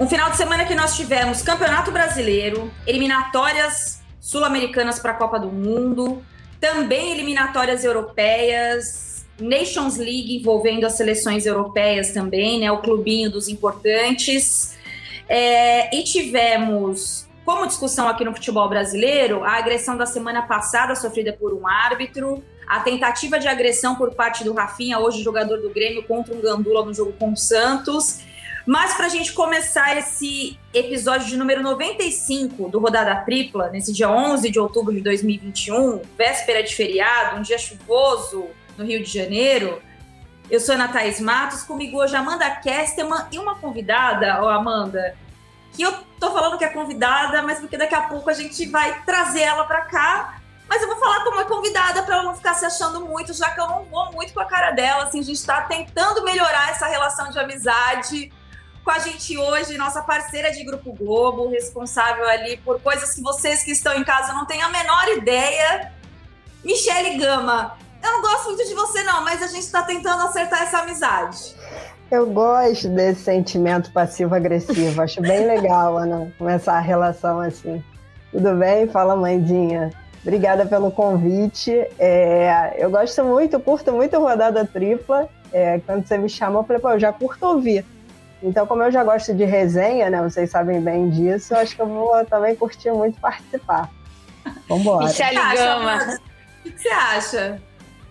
Um final de semana que nós tivemos Campeonato Brasileiro, eliminatórias sul-americanas para a Copa do Mundo, também eliminatórias europeias, Nations League envolvendo as seleções europeias também, né? O clubinho dos importantes. É, e tivemos como discussão aqui no futebol brasileiro a agressão da semana passada sofrida por um árbitro, a tentativa de agressão por parte do Rafinha, hoje jogador do Grêmio, contra um Gandula no jogo com o Santos. Mas para a gente começar esse episódio de número 95 do Rodada Tripla, nesse dia 11 de outubro de 2021, véspera de feriado, um dia chuvoso no Rio de Janeiro, eu sou Ana Thaís Matos, comigo hoje Amanda Kesterman e uma convidada, ó Amanda, que eu tô falando que é convidada, mas porque daqui a pouco a gente vai trazer ela para cá. Mas eu vou falar como é convidada para ela não ficar se achando muito, já que eu não vou muito com a cara dela. Assim, a gente está tentando melhorar essa relação de amizade com a gente hoje, nossa parceira de Grupo Globo, responsável ali por coisas que vocês que estão em casa não têm a menor ideia. Michele Gama, eu não gosto muito de você, não, mas a gente está tentando acertar essa amizade. Eu gosto desse sentimento passivo-agressivo, acho bem legal, Ana, começar a relação assim. Tudo bem? Fala, mãezinha. Obrigada pelo convite. É, eu gosto muito, curto muito rodada tripla. É, quando você me chamou, eu falei, pô, eu já curto ouvir. Então, como eu já gosto de resenha, né? Vocês sabem bem disso, acho que eu vou também curtir muito participar. Vambora. Michele Gama. O que você acha?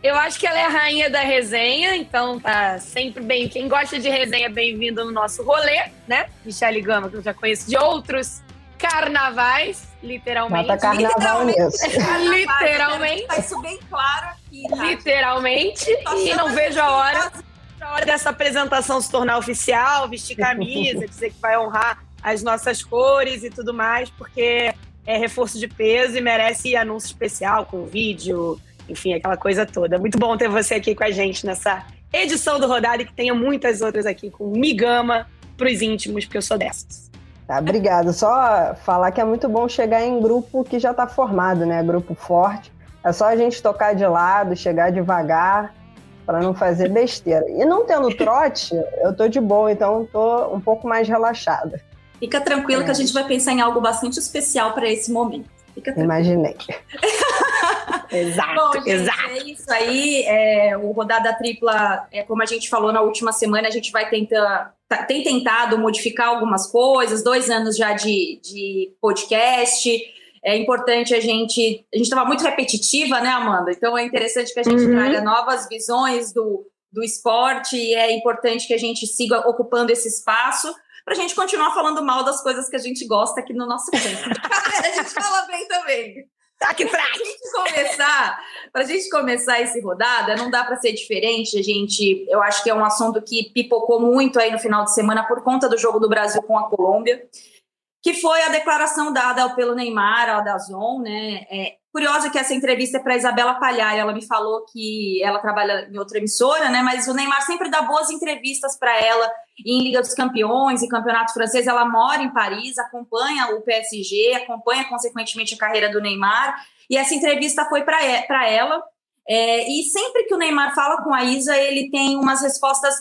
Eu acho que ela é a rainha da resenha, então tá sempre bem. Quem gosta de resenha, bem-vindo no nosso rolê, né? Michele Gama, que eu já conheço de outros carnavais, literalmente. Bota carnaval literalmente. literalmente. Tá isso bem claro aqui. Tá? Literalmente. E não vejo a hora a hora dessa apresentação se tornar oficial, vestir camisa, dizer que vai honrar as nossas cores e tudo mais, porque é reforço de peso e merece anúncio especial com vídeo, enfim, aquela coisa toda. Muito bom ter você aqui com a gente nessa edição do Rodada e que tenha muitas outras aqui com Migama para os íntimos, porque eu sou dessas. Tá, obrigado. Só falar que é muito bom chegar em grupo que já está formado, né? Grupo forte. É só a gente tocar de lado, chegar devagar para não fazer besteira. E não tendo trote, eu tô de boa, então tô um pouco mais relaxada. Fica tranquilo é. que a gente vai pensar em algo bastante especial para esse momento. Imaginei. exato, Bom, gente, exato. É isso aí. É, o Rodada Tripla, é, como a gente falou na última semana, a gente vai tentar. Tá, tem tentado modificar algumas coisas, dois anos já de, de podcast é importante a gente. A gente estava muito repetitiva, né, Amanda? Então é interessante que a gente uhum. traga novas visões do, do esporte e é importante que a gente siga ocupando esse espaço para a gente continuar falando mal das coisas que a gente gosta aqui no nosso tempo. a gente fala bem também. Tá que Para a gente começar, para a gente começar esse rodada, não dá para ser diferente. A gente, eu acho que é um assunto que pipocou muito aí no final de semana por conta do jogo do Brasil com a Colômbia que foi a declaração dada pelo Neymar, a Dazon, né? É, curiosa que essa entrevista é para Isabela Palhar, ela me falou que ela trabalha em outra emissora, né? Mas o Neymar sempre dá boas entrevistas para ela em Liga dos Campeões, em Campeonato Francês. Ela mora em Paris, acompanha o PSG, acompanha consequentemente a carreira do Neymar. E essa entrevista foi para ela. É, e sempre que o Neymar fala com a Isa, ele tem umas respostas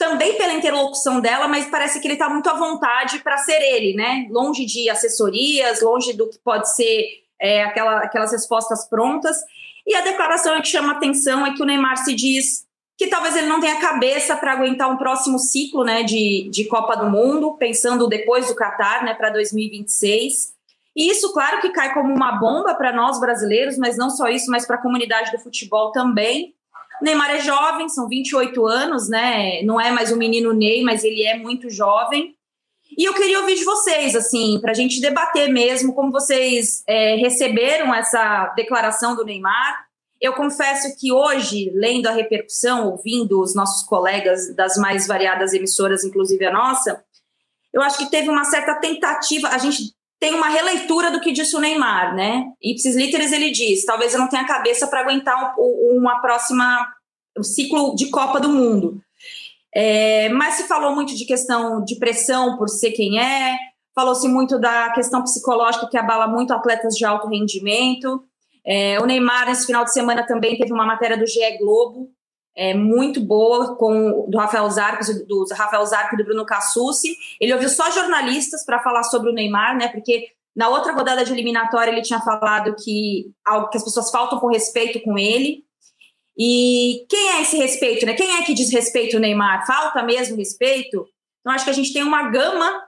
também pela interlocução dela, mas parece que ele está muito à vontade para ser ele, né? Longe de assessorias, longe do que pode ser é, aquela, aquelas respostas prontas. E a declaração que chama atenção é que o Neymar se diz que talvez ele não tenha cabeça para aguentar um próximo ciclo né, de, de Copa do Mundo, pensando depois do Qatar, né, para 2026. E isso, claro, que cai como uma bomba para nós brasileiros, mas não só isso, mas para a comunidade do futebol também. Neymar é jovem, são 28 anos, né? Não é mais o menino Ney, mas ele é muito jovem. E eu queria ouvir de vocês, assim, para a gente debater mesmo como vocês é, receberam essa declaração do Neymar. Eu confesso que hoje, lendo a repercussão, ouvindo os nossos colegas das mais variadas emissoras, inclusive a nossa, eu acho que teve uma certa tentativa. A gente tem uma releitura do que disse o Neymar, né? Ipsis literis ele diz: talvez eu não tenha cabeça para aguentar um, uma próxima um ciclo de Copa do Mundo. É, mas se falou muito de questão de pressão por ser quem é, falou-se muito da questão psicológica que abala muito atletas de alto rendimento. É, o Neymar, nesse final de semana, também teve uma matéria do GE Globo, é, muito boa com do Rafael Zarco, do Rafael Zarco e do Bruno Cassucci. Ele ouviu só jornalistas para falar sobre o Neymar, né? Porque na outra rodada de eliminatória ele tinha falado que algo que as pessoas faltam com respeito com ele. E quem é esse respeito, né? Quem é que diz respeito o Neymar? Falta mesmo respeito? Então acho que a gente tem uma gama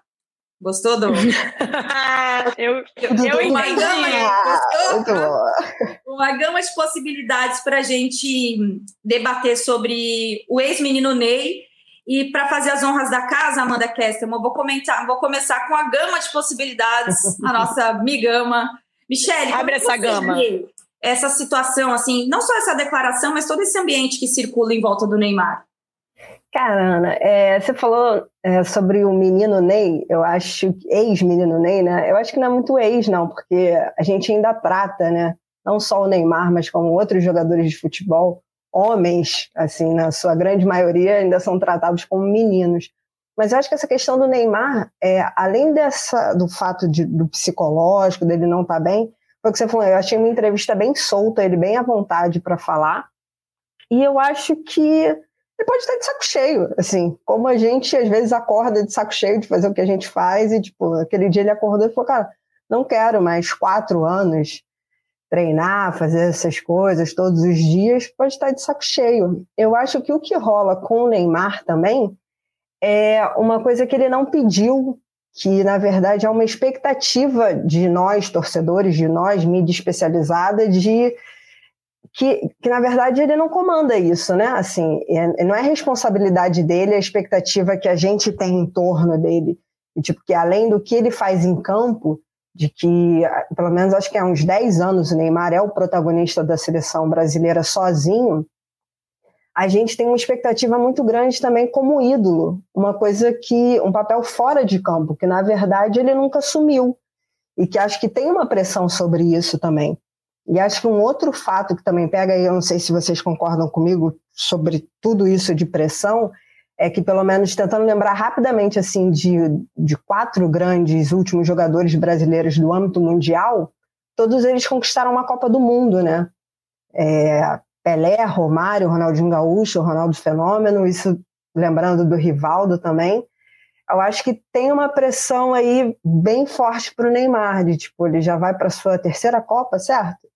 Gostou do? eu eu, eu uma gama, gostou? uma gama de possibilidades para a gente debater sobre o ex-menino Ney. E para fazer as honras da casa, Amanda Kester, eu vou comentar, vou começar com a gama de possibilidades, a nossa migama. Michele, abre essa gama. Essa situação, assim, não só essa declaração, mas todo esse ambiente que circula em volta do Neymar. Cara, Ana, é, você falou é, sobre o menino Ney, eu acho, ex-menino Ney, né? Eu acho que não é muito ex, não, porque a gente ainda trata, né? Não só o Neymar, mas como outros jogadores de futebol, homens, assim, na sua grande maioria, ainda são tratados como meninos. Mas eu acho que essa questão do Neymar, é, além dessa, do fato de, do psicológico, dele não estar tá bem, foi o que você falou, eu achei uma entrevista bem solta, ele bem à vontade para falar. E eu acho que ele pode estar de saco cheio, assim, como a gente às vezes acorda de saco cheio de fazer o que a gente faz e, tipo, aquele dia ele acordou e falou, cara, não quero mais quatro anos treinar, fazer essas coisas todos os dias, pode estar de saco cheio. Eu acho que o que rola com o Neymar também é uma coisa que ele não pediu, que na verdade é uma expectativa de nós, torcedores, de nós, mídia especializada, de que, que na verdade ele não comanda isso, né? Assim, é, não é responsabilidade dele a expectativa que a gente tem em torno dele. E, tipo, que além do que ele faz em campo, de que, pelo menos acho que há uns 10 anos o Neymar é o protagonista da seleção brasileira sozinho, a gente tem uma expectativa muito grande também como ídolo, uma coisa que, um papel fora de campo, que na verdade ele nunca assumiu. E que acho que tem uma pressão sobre isso também. E acho que um outro fato que também pega, e eu não sei se vocês concordam comigo sobre tudo isso de pressão, é que pelo menos tentando lembrar rapidamente assim de, de quatro grandes últimos jogadores brasileiros do âmbito mundial, todos eles conquistaram uma Copa do Mundo, né? É, Pelé, Romário, Ronaldinho Gaúcho, Ronaldo Fenômeno, isso lembrando do Rivaldo também. Eu acho que tem uma pressão aí bem forte para o Neymar, de tipo, ele já vai para sua terceira Copa, certo?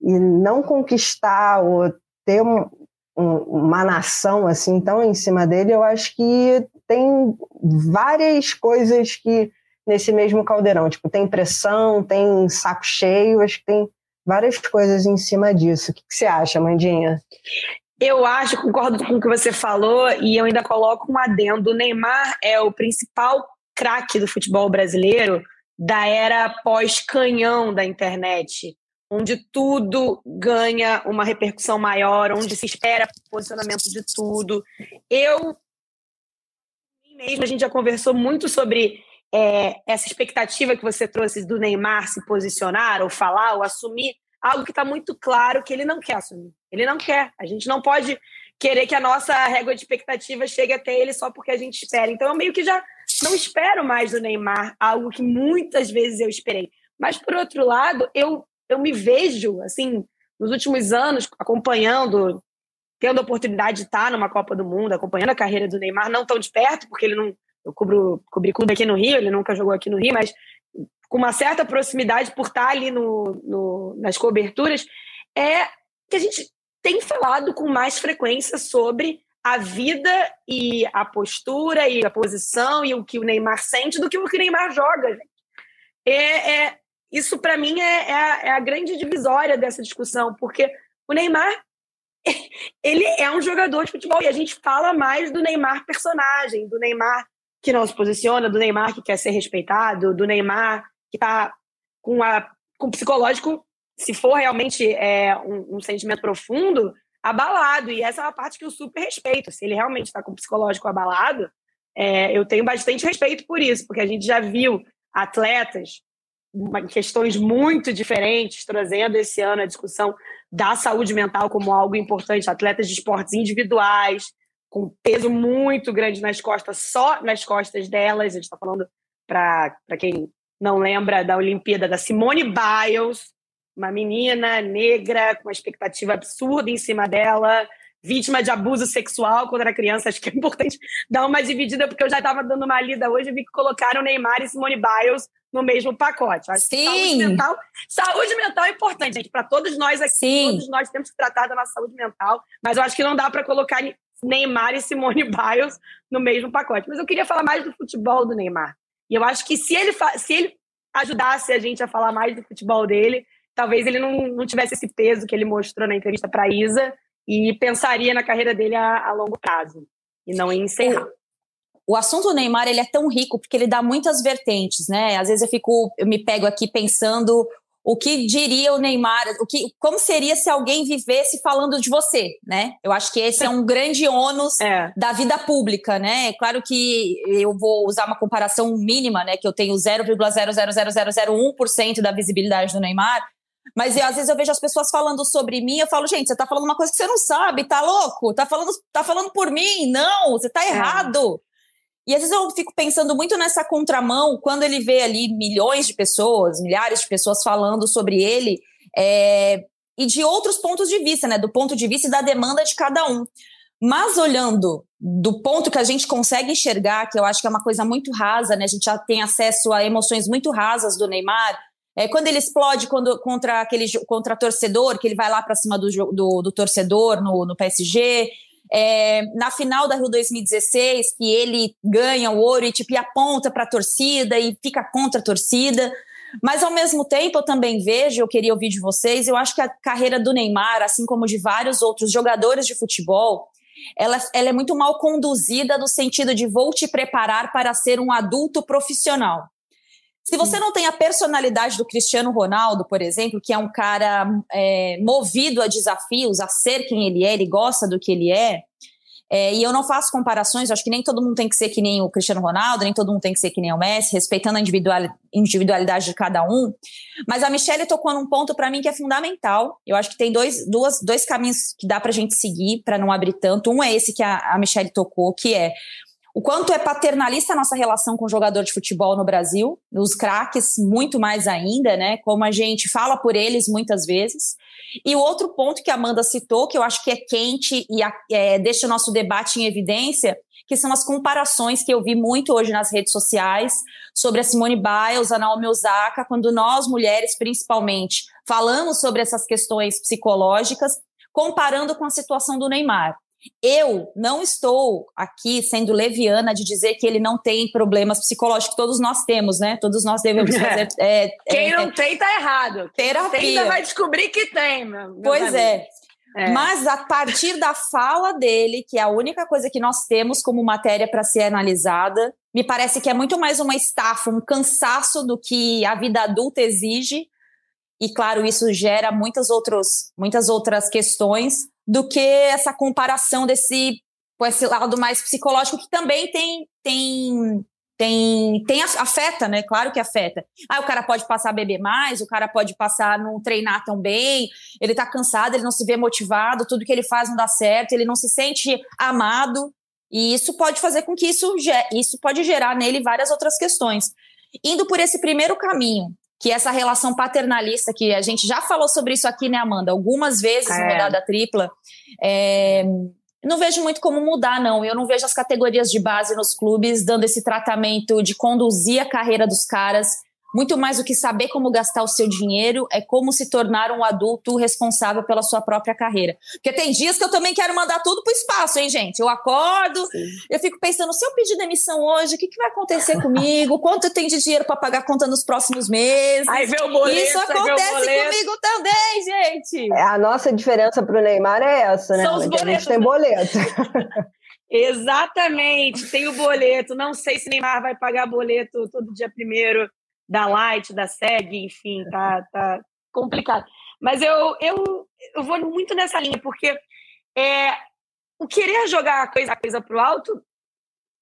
E não conquistar ou ter um, um, uma nação assim tão em cima dele, eu acho que tem várias coisas que nesse mesmo caldeirão, tipo, tem pressão, tem saco cheio, acho que tem várias coisas em cima disso. O que, que você acha, Mandinha? Eu acho, concordo com o que você falou, e eu ainda coloco um adendo. O Neymar é o principal craque do futebol brasileiro da era pós-canhão da internet onde tudo ganha uma repercussão maior, onde se espera posicionamento de tudo. Eu mesmo a gente já conversou muito sobre é, essa expectativa que você trouxe do Neymar se posicionar ou falar ou assumir algo que está muito claro que ele não quer assumir. Ele não quer. A gente não pode querer que a nossa régua de expectativa chegue até ele só porque a gente espera. Então eu meio que já não espero mais do Neymar algo que muitas vezes eu esperei. Mas por outro lado, eu eu me vejo, assim, nos últimos anos, acompanhando, tendo a oportunidade de estar numa Copa do Mundo, acompanhando a carreira do Neymar, não tão de perto, porque ele não. Eu cubro, cobri clube aqui no Rio, ele nunca jogou aqui no Rio, mas com uma certa proximidade por estar ali no, no, nas coberturas, é que a gente tem falado com mais frequência sobre a vida e a postura e a posição e o que o Neymar sente do que o que o Neymar joga. É, é, isso, para mim, é, é a, é a grande divisória dessa discussão, porque o Neymar ele é um jogador de futebol e a gente fala mais do Neymar personagem, do Neymar que não se posiciona, do Neymar que quer ser respeitado, do Neymar que está com, a, com o psicológico, se for realmente é, um, um, sentimento profundo, abalado. E essa é uma parte que eu super respeito. Se ele realmente está com o psicológico abalado, é, eu tenho bastante respeito por isso, porque a gente já viu atletas questões muito diferentes, trazendo esse ano a discussão da saúde mental como algo importante, atletas de esportes individuais, com peso muito grande nas costas, só nas costas delas. A gente está falando, para quem não lembra, da Olimpíada da Simone Biles, uma menina negra com uma expectativa absurda em cima dela, vítima de abuso sexual contra a criança. Acho que é importante dar uma dividida, porque eu já estava dando uma lida hoje e vi que colocaram Neymar e Simone Biles no mesmo pacote. Acho Sim. saúde mental, saúde mental é importante, gente. Para todos nós aqui, Sim. todos nós temos que tratar da nossa saúde mental, mas eu acho que não dá para colocar Neymar e Simone Biles no mesmo pacote. Mas eu queria falar mais do futebol do Neymar. E eu acho que se ele, se ele ajudasse a gente a falar mais do futebol dele, talvez ele não, não tivesse esse peso que ele mostrou na entrevista para Isa e pensaria na carreira dele a, a longo prazo e não em encerrar o assunto do Neymar ele é tão rico porque ele dá muitas vertentes, né? Às vezes eu fico, eu me pego aqui pensando o que diria o Neymar, o que, como seria se alguém vivesse falando de você, né? Eu acho que esse é um grande ônus é. da vida pública, né? É claro que eu vou usar uma comparação mínima, né? Que eu tenho 0,00001% da visibilidade do Neymar, mas eu, às vezes eu vejo as pessoas falando sobre mim, eu falo, gente, você tá falando uma coisa que você não sabe, tá louco? Tá falando, tá falando por mim? Não, você tá é. errado. É. E às vezes eu fico pensando muito nessa contramão, quando ele vê ali milhões de pessoas, milhares de pessoas falando sobre ele, é, e de outros pontos de vista, né? Do ponto de vista e da demanda de cada um. Mas olhando do ponto que a gente consegue enxergar, que eu acho que é uma coisa muito rasa, né? A gente já tem acesso a emoções muito rasas do Neymar. É, quando ele explode quando, contra aquele contra torcedor, que ele vai lá para cima do, do, do, torcedor no, no PSG, é, na final da Rio 2016, que ele ganha o ouro e tipo, e aponta para a torcida e fica contra a torcida. Mas ao mesmo tempo, eu também vejo, eu queria ouvir de vocês, eu acho que a carreira do Neymar, assim como de vários outros jogadores de futebol, ela, ela é muito mal conduzida no sentido de vou te preparar para ser um adulto profissional. Se você não tem a personalidade do Cristiano Ronaldo, por exemplo, que é um cara é, movido a desafios, a ser quem ele é, ele gosta do que ele é, é, e eu não faço comparações, acho que nem todo mundo tem que ser que nem o Cristiano Ronaldo, nem todo mundo tem que ser que nem o Messi, respeitando a individualidade de cada um. Mas a Michelle tocou num ponto para mim que é fundamental. Eu acho que tem dois, duas, dois caminhos que dá para a gente seguir para não abrir tanto. Um é esse que a, a Michelle tocou, que é o quanto é paternalista a nossa relação com o jogador de futebol no Brasil, os craques muito mais ainda, né? Como a gente fala por eles muitas vezes. E o outro ponto que a Amanda citou, que eu acho que é quente e é, deixa o nosso debate em evidência, que são as comparações que eu vi muito hoje nas redes sociais sobre a Simone Biles, a Naomi Osaka, quando nós, mulheres principalmente, falamos sobre essas questões psicológicas, comparando com a situação do Neymar. Eu não estou aqui sendo leviana de dizer que ele não tem problemas psicológicos. Todos nós temos, né? Todos nós devemos fazer. É, Quem é, não tem, tá errado. Terapia. Quem ainda vai descobrir que tem, meu, Pois é. é. Mas a partir da fala dele, que é a única coisa que nós temos como matéria para ser analisada, me parece que é muito mais uma estafa, um cansaço do que a vida adulta exige. E claro, isso gera muitas, outros, muitas outras questões do que essa comparação desse com esse lado mais psicológico que também tem tem tem, tem afeta, né? Claro que afeta. Ah, o cara pode passar a beber mais, o cara pode passar a não treinar tão bem, ele tá cansado, ele não se vê motivado, tudo que ele faz não dá certo, ele não se sente amado, e isso pode fazer com que isso, isso pode gerar nele várias outras questões. Indo por esse primeiro caminho, que essa relação paternalista, que a gente já falou sobre isso aqui, né, Amanda? Algumas vezes é. no rodada tripla. É, não vejo muito como mudar, não. Eu não vejo as categorias de base nos clubes dando esse tratamento de conduzir a carreira dos caras muito mais do que saber como gastar o seu dinheiro, é como se tornar um adulto responsável pela sua própria carreira. Porque tem dias que eu também quero mandar tudo pro espaço, hein, gente? Eu acordo, Sim. eu fico pensando, se eu pedir demissão hoje, o que, que vai acontecer comigo? Quanto eu tenho de dinheiro para pagar a conta nos próximos meses? Aí vê o boleto, Isso acontece comigo também, gente. É, a nossa diferença pro Neymar é essa, né? São os boletos. A gente tem boleto. Exatamente, tem o boleto. Não sei se Neymar vai pagar boleto todo dia primeiro da Light, da SEG, enfim, tá, tá complicado. Mas eu, eu, eu vou muito nessa linha, porque é, o querer jogar a coisa, a coisa pro alto,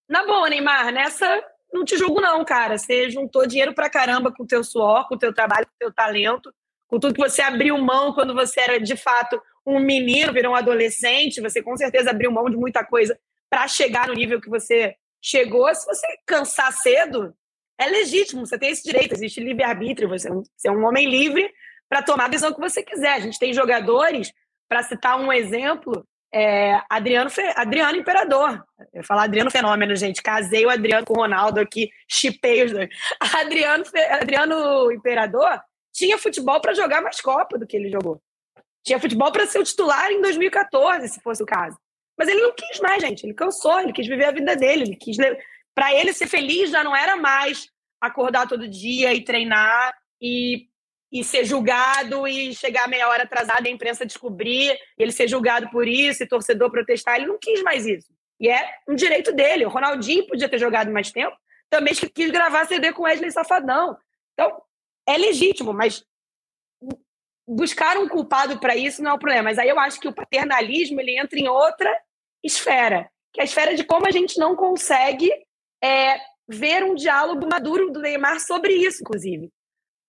na boa, Neymar, nessa não te julgo não, cara. Você juntou dinheiro pra caramba com o teu suor, com o teu trabalho, com o teu talento, com tudo que você abriu mão quando você era, de fato, um menino, virou um adolescente, você com certeza abriu mão de muita coisa para chegar no nível que você chegou. Se você cansar cedo, é legítimo, você tem esse direito, existe livre-arbítrio, você, é um homem livre para tomar a decisão que você quiser. A gente tem jogadores, para citar um exemplo, é, Adriano, Adriano Imperador. Eu ia falar Adriano Fenômeno, gente. Casei o Adriano com o Ronaldo aqui, chipei os dois. Adriano, Adriano Imperador tinha futebol para jogar mais Copa do que ele jogou. Tinha futebol para ser o titular em 2014, se fosse o caso. Mas ele não quis mais, gente. Ele cansou, ele quis viver a vida dele. Ele quis. Para ele ser feliz já não era mais acordar todo dia e treinar e e ser julgado e chegar meia hora atrasada e a imprensa descobrir, ele ser julgado por isso e torcedor protestar. Ele não quis mais isso. E é um direito dele. O Ronaldinho podia ter jogado mais tempo, também quis gravar CD com Wesley Safadão. Então, é legítimo, mas buscar um culpado para isso não é o problema. Mas aí eu acho que o paternalismo ele entra em outra esfera, que é a esfera de como a gente não consegue é, ver um diálogo maduro do Neymar sobre isso, inclusive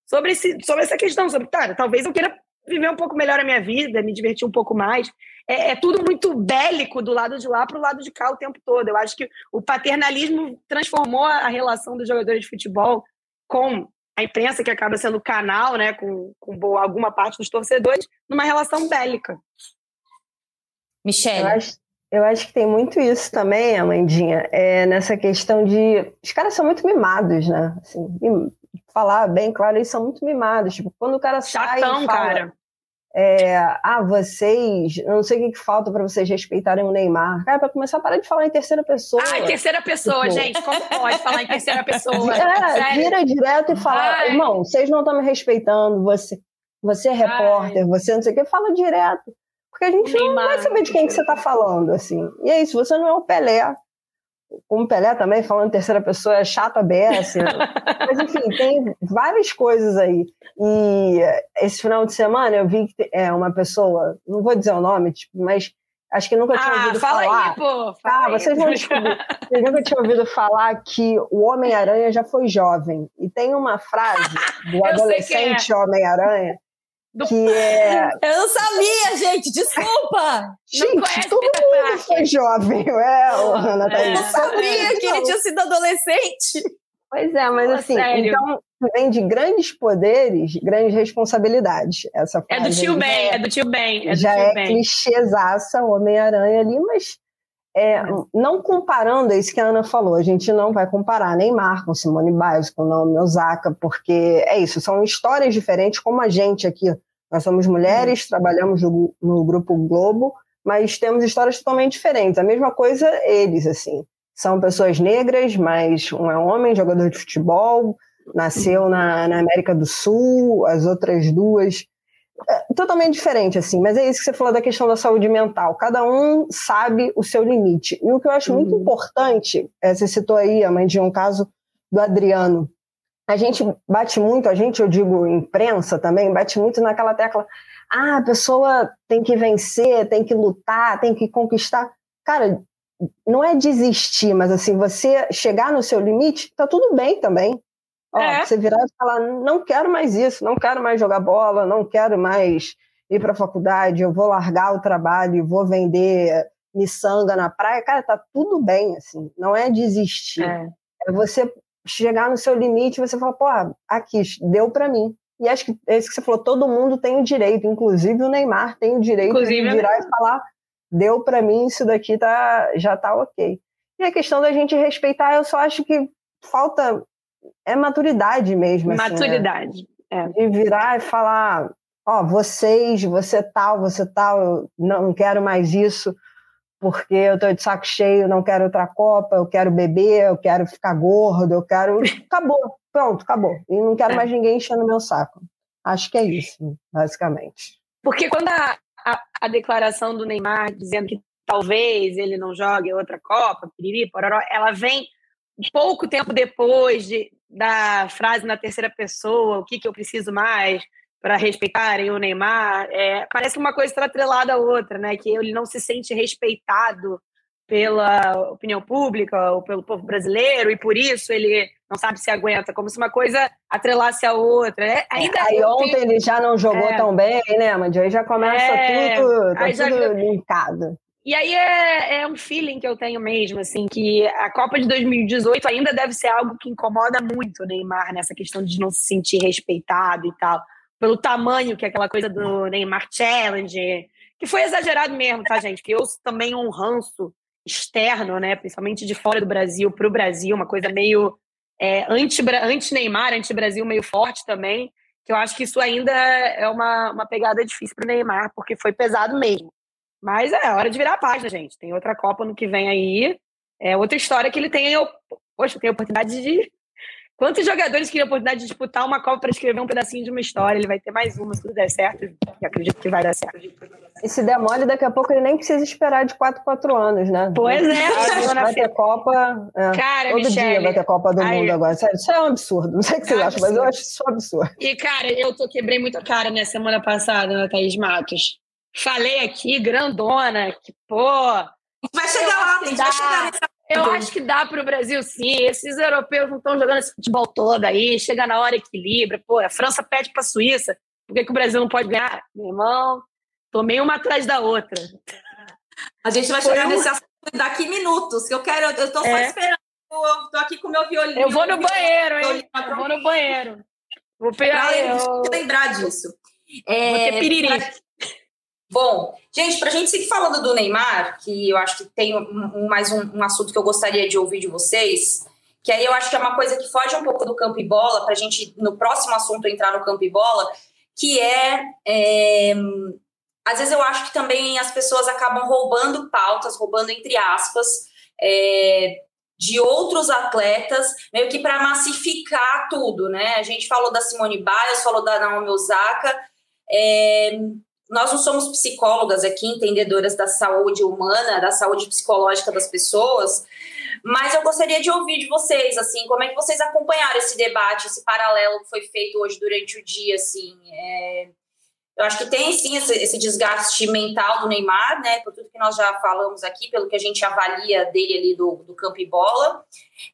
sobre, esse, sobre essa questão, sobre, cara, talvez eu queira viver um pouco melhor a minha vida, me divertir um pouco mais. É, é tudo muito bélico do lado de lá para o lado de cá o tempo todo. Eu acho que o paternalismo transformou a relação dos jogadores de futebol com a imprensa, que acaba sendo canal, né, com, com alguma parte dos torcedores, numa relação bélica. Michelle. Eu acho, eu acho que tem muito isso também, Amandinha, é nessa questão de. Os caras são muito mimados, né? Assim, falar bem claro, eles são muito mimados. Tipo, quando o cara sai Chatão, e fala, cara. É, ah, vocês, não sei o que, que falta para vocês respeitarem o Neymar. Cara, para começar, para de falar em terceira pessoa. Ah, em terceira pessoa, tipo... gente. Como pode falar em terceira pessoa? É, vira direto e fala, Ai. irmão, vocês não estão me respeitando, você, você é repórter, Ai. você não sei o que, fala direto. Porque a gente Neymar, não vai saber de quem que você está falando, assim. E é isso, você não é o Pelé, como Pelé também, falando em terceira pessoa, é chato a. Né? Mas, enfim, tem várias coisas aí. E esse final de semana eu vi que é uma pessoa, não vou dizer o nome, tipo, mas acho que nunca tinha ah, ouvido fala falar. Aí, pô, fala ah, aí. vocês vão descobrir. vocês nunca tinham ouvido falar que o Homem-Aranha já foi jovem. E tem uma frase do é. adolescente é. Homem-Aranha do... Que é... Eu não sabia, gente, desculpa! gente, não todo mundo foi jovem, é, Ana Eu não sabia que ele tinha sido adolescente. Pois é, mas assim, sério? então vem de grandes poderes, grandes responsabilidades. Essa é do tio Ben, é, é, do tio Ben. É já tio é ben. clichêzaça o Homem-Aranha ali, mas é, é, não comparando é isso que a Ana falou, a gente não vai comparar Neymar com Simone Biles, com Naomi Osaka, porque é isso, são histórias diferentes, como a gente aqui nós somos mulheres, uhum. trabalhamos no, no Grupo Globo, mas temos histórias totalmente diferentes. A mesma coisa eles, assim. São pessoas negras, mas um é homem, jogador de futebol, nasceu na, na América do Sul, as outras duas é, totalmente diferente, assim, mas é isso que você falou da questão da saúde mental. Cada um sabe o seu limite. E o que eu acho uhum. muito importante, é, você citou aí, a mãe de um caso do Adriano, a gente bate muito, a gente, eu digo imprensa também, bate muito naquela tecla. Ah, a pessoa tem que vencer, tem que lutar, tem que conquistar. Cara, não é desistir, mas assim, você chegar no seu limite, tá tudo bem também. Ó, é. Você virar e falar, não quero mais isso, não quero mais jogar bola, não quero mais ir para a faculdade, eu vou largar o trabalho, vou vender miçanga na praia. Cara, tá tudo bem, assim, não é desistir. É, é você chegar no seu limite, você fala, pô, aqui, deu para mim. E acho que é isso que você falou, todo mundo tem o direito, inclusive o Neymar tem o direito inclusive, de virar e falar, deu para mim, isso daqui tá, já tá ok. E a questão da gente respeitar, eu só acho que falta é maturidade mesmo. Maturidade. Assim, né? é. De virar e falar, ó, oh, vocês, você tal, você tal, eu não quero mais isso porque eu tô de saco cheio, não quero outra Copa, eu quero beber, eu quero ficar gordo, eu quero. Acabou, pronto, acabou. E não quero é. mais ninguém enchendo meu saco. Acho que é isso, basicamente. Porque quando a, a, a declaração do Neymar dizendo que talvez ele não jogue outra Copa, piriri, pororó, ela vem pouco tempo depois de, da frase na terceira pessoa, o que, que eu preciso mais, para respeitarem o Neymar. É, parece que uma coisa está atrelada à outra, né? Que ele não se sente respeitado pela opinião pública ou pelo povo brasileiro e por isso ele não sabe se aguenta, como se uma coisa atrelasse a outra. É, ainda aí ontem tenho... ele já não jogou é. tão bem, né, Mandy? Aí já começa é. tudo, tá tudo já... linkado. E aí é, é um feeling que eu tenho mesmo, assim, que a Copa de 2018 ainda deve ser algo que incomoda muito o Neymar nessa questão de não se sentir respeitado e tal pelo tamanho, que é aquela coisa do Neymar Challenge, que foi exagerado mesmo, tá, gente? Que eu também um ranço externo, né? Principalmente de fora do Brasil para o Brasil, uma coisa meio é, anti-Neymar, anti-Brasil meio forte também. Que eu acho que isso ainda é uma, uma pegada difícil para o Neymar, porque foi pesado mesmo. Mas é hora de virar a página, gente. Tem outra Copa no que vem aí. É outra história que ele tem. Eu, poxa, tem a oportunidade de Quantos jogadores queriam a oportunidade de disputar uma Copa para escrever um pedacinho de uma história? Ele vai ter mais uma, se tudo der certo. E acredito que vai dar certo. E se der mole, daqui a pouco ele nem precisa esperar de 4 4 anos, né? Pois é. Vai ter Copa. É, cara, todo Michele, dia vai ter Copa do Mundo agora. Sério, isso é um absurdo. Não sei o que vocês é acham, mas eu acho isso um absurdo. E, cara, eu tô, quebrei muito a cara, né, semana passada, na Thaís Matos. Falei aqui, grandona, que, pô... Vai chegar lá, gente vai chegar nessa eu acho que dá para o Brasil, sim. Esses europeus não estão jogando esse futebol todo aí. Chega na hora, equilibra. Pô, a França pede para a Suíça. Por que, que o Brasil não pode ganhar? Meu irmão, tomei uma atrás da outra. A gente vai Foi chegar um... nesse assunto daqui minutos, que eu quero, eu estou só é. esperando. Eu tô aqui com o meu violino. Eu vou no banheiro, hein? Eu vou no banheiro. Vou pegar. Eu... lembrar disso. É, vou ter piriri. Pra... Bom, gente, para a gente seguir falando do Neymar, que eu acho que tem um, mais um, um, assunto que eu gostaria de ouvir de vocês, que aí eu acho que é uma coisa que foge um pouco do campo e bola, para a gente, no próximo assunto, entrar no campo e bola, que é, é. Às vezes eu acho que também as pessoas acabam roubando pautas, roubando entre aspas, é, de outros atletas, meio que para massificar tudo, né? A gente falou da Simone Biles, falou da Naomi Osaka. É, nós não somos psicólogas aqui, entendedoras da saúde humana, da saúde psicológica das pessoas, mas eu gostaria de ouvir de vocês, assim, como é que vocês acompanharam esse debate, esse paralelo que foi feito hoje durante o dia, assim, é, eu acho que tem sim esse, esse, desgaste mental do Neymar, né? Por tudo que nós já falamos aqui, pelo que a gente avalia dele ali do, do campo e bola.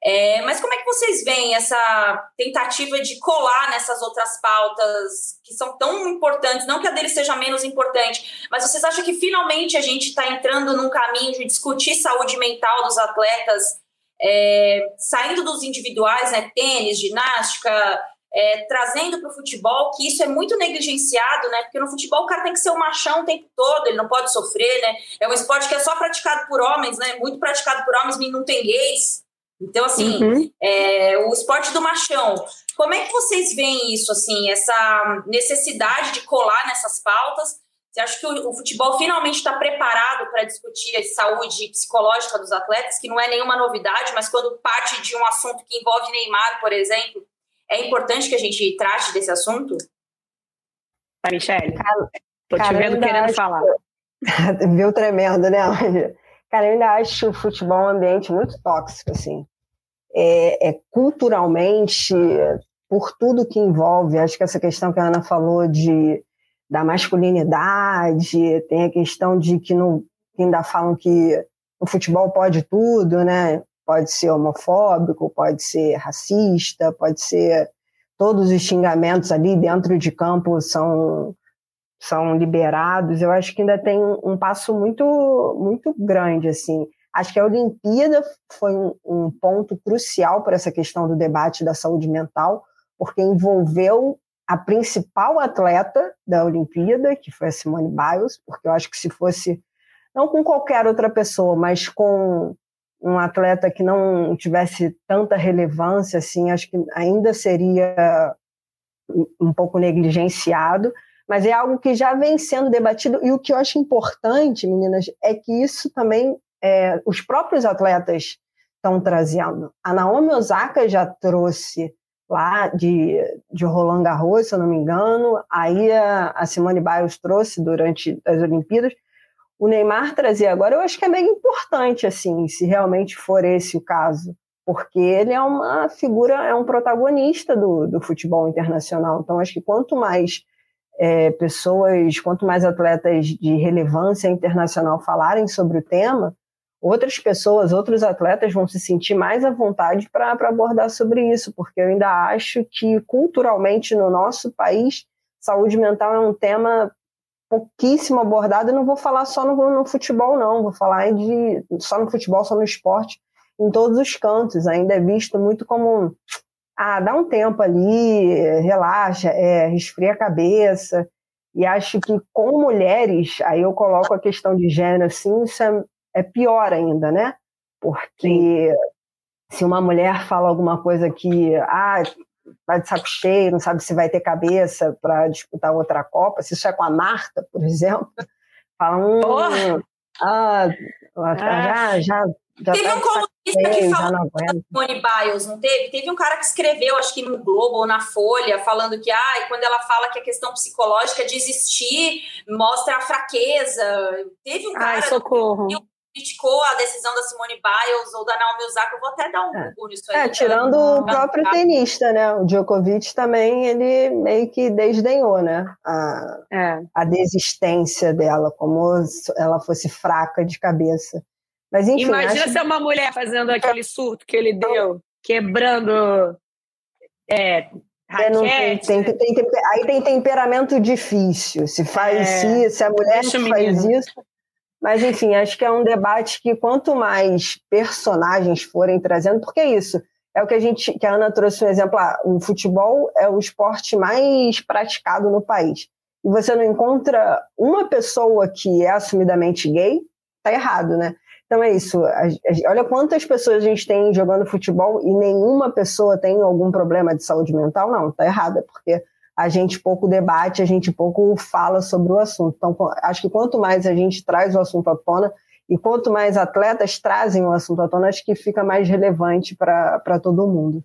É, mas como é que vocês veem essa tentativa de colar nessas outras pautas que são tão importantes? Não que a dele seja menos importante, mas vocês acham que finalmente a gente está entrando num caminho de discutir saúde mental dos atletas, é, saindo dos individuais, né? Tênis, ginástica é, trazendo para o futebol que isso é muito negligenciado, né? Porque no futebol o cara tem que ser um machão o tempo todo, ele não pode sofrer, né? É um esporte que é só praticado por homens, né? Muito praticado por homens, não tem gays. Então, assim, uhum. é, o esporte do machão. Como é que vocês veem isso, assim, essa necessidade de colar nessas pautas? Você acha que o, o futebol finalmente está preparado para discutir a saúde psicológica dos atletas, que não é nenhuma novidade, mas quando parte de um assunto que envolve Neymar, por exemplo, é importante que a gente trate desse assunto? Tá, Michelle? Tô te vendo querendo acho... falar. Viu tremendo, né, Cara, eu ainda acho o futebol um ambiente muito tóxico, assim. É, é, culturalmente, por tudo que envolve, acho que essa questão que a Ana falou de da masculinidade, tem a questão de que, no, que ainda falam que o futebol pode tudo, né? Pode ser homofóbico, pode ser racista, pode ser todos os xingamentos ali dentro de campo são são liberados. Eu acho que ainda tem um passo muito muito grande assim. Acho que a Olimpíada foi um, um ponto crucial para essa questão do debate da saúde mental, porque envolveu a principal atleta da Olimpíada, que foi a Simone Biles, porque eu acho que se fosse não com qualquer outra pessoa, mas com um atleta que não tivesse tanta relevância, assim, acho que ainda seria um pouco negligenciado, mas é algo que já vem sendo debatido. E o que eu acho importante, meninas, é que isso também é, os próprios atletas estão trazendo. A Naomi Osaka já trouxe lá de, de Roland Garros, se eu não me engano, aí a, Simone Biles trouxe durante as Olimpíadas, o Neymar trazer agora, eu acho que é bem importante, assim, se realmente for esse o caso, porque ele é uma figura, é um protagonista do, do futebol internacional. Então, acho que quanto mais é, pessoas, quanto mais atletas de relevância internacional falarem sobre o tema, outras pessoas, outros atletas vão se sentir mais à vontade para abordar sobre isso, porque eu ainda acho que culturalmente no nosso país, saúde mental é um tema pouquíssimo abordado. Eu não vou falar só no, no, futebol, não. Vou falar de só no futebol, só no esporte, em todos os cantos. Ainda é visto muito como ah, dá um tempo ali, relaxa, é, resfria a cabeça. E acho que com mulheres, aí eu coloco a questão de gênero, assim, isso é, é pior ainda, né? Porque Sim. se uma mulher fala alguma coisa que, ah, vai de saco cheio, não sabe se vai ter cabeça para disputar outra Copa, se isso é com a Marta, por exemplo, fala, hum, ah, já, já já teve tá um colunista que falou da Simone Biles, não teve? Teve um cara que escreveu, acho que no Globo ou na Folha, falando que ah, quando ela fala que a questão psicológica de existir mostra a fraqueza. Teve um cara Ai, socorro. que criticou a decisão da Simone Biles ou da Naomi Osaka. Eu vou até dar um é. Google nisso aí. É, tirando o próprio tenista, né? O Djokovic também, ele meio que desdenhou, né? A, é. a desistência dela, como se ela fosse fraca de cabeça. Mas, enfim, Imagina acho... se é uma mulher fazendo aquele surto que ele deu, quebrando. É, tem, tem, tem, aí tem temperamento difícil. Se faz é, se, se a mulher faz isso. Mas, enfim, acho que é um debate que quanto mais personagens forem trazendo, porque é isso. É o que a gente, que a Ana trouxe um exemplo. Ah, o futebol é o esporte mais praticado no país. E você não encontra uma pessoa que é assumidamente gay, tá errado, né? Então é isso. Olha quantas pessoas a gente tem jogando futebol e nenhuma pessoa tem algum problema de saúde mental. Não, tá errada, porque a gente pouco debate, a gente pouco fala sobre o assunto. Então, acho que quanto mais a gente traz o assunto à tona e quanto mais atletas trazem o assunto à tona, acho que fica mais relevante para todo mundo.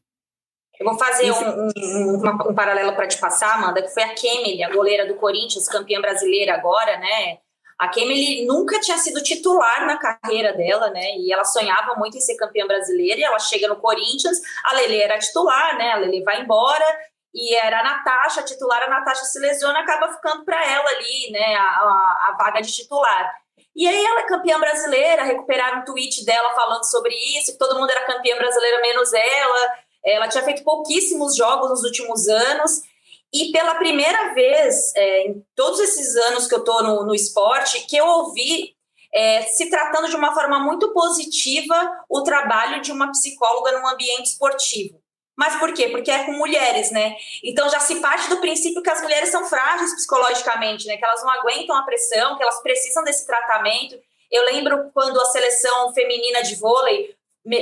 Eu vou fazer um, um, um, paralelo para te passar, Amanda, que foi a Kemily, a goleira do Corinthians, campeã brasileira agora, né? A Kemily nunca tinha sido titular na carreira dela, né? E ela sonhava muito em ser campeã brasileira. E ela chega no Corinthians, a Lele era titular, né? A Lele vai embora e era a Natasha, a titular. A Natasha se lesiona, acaba ficando para ela ali, né? A, a, a, vaga de titular. E aí ela é campeã brasileira. Recuperaram um tweet dela falando sobre isso, que todo mundo era campeã brasileira menos ela. Ela tinha feito pouquíssimos jogos nos últimos anos. E pela primeira vez, é, em todos esses anos que eu estou no, no esporte, que eu ouvi é, se tratando de uma forma muito positiva o trabalho de uma psicóloga no ambiente esportivo. Mas por quê? Porque é com mulheres, né? Então já se parte do princípio que as mulheres são frágeis psicologicamente, né? Que elas não aguentam a pressão, que elas precisam desse tratamento. Eu lembro quando a seleção feminina de vôlei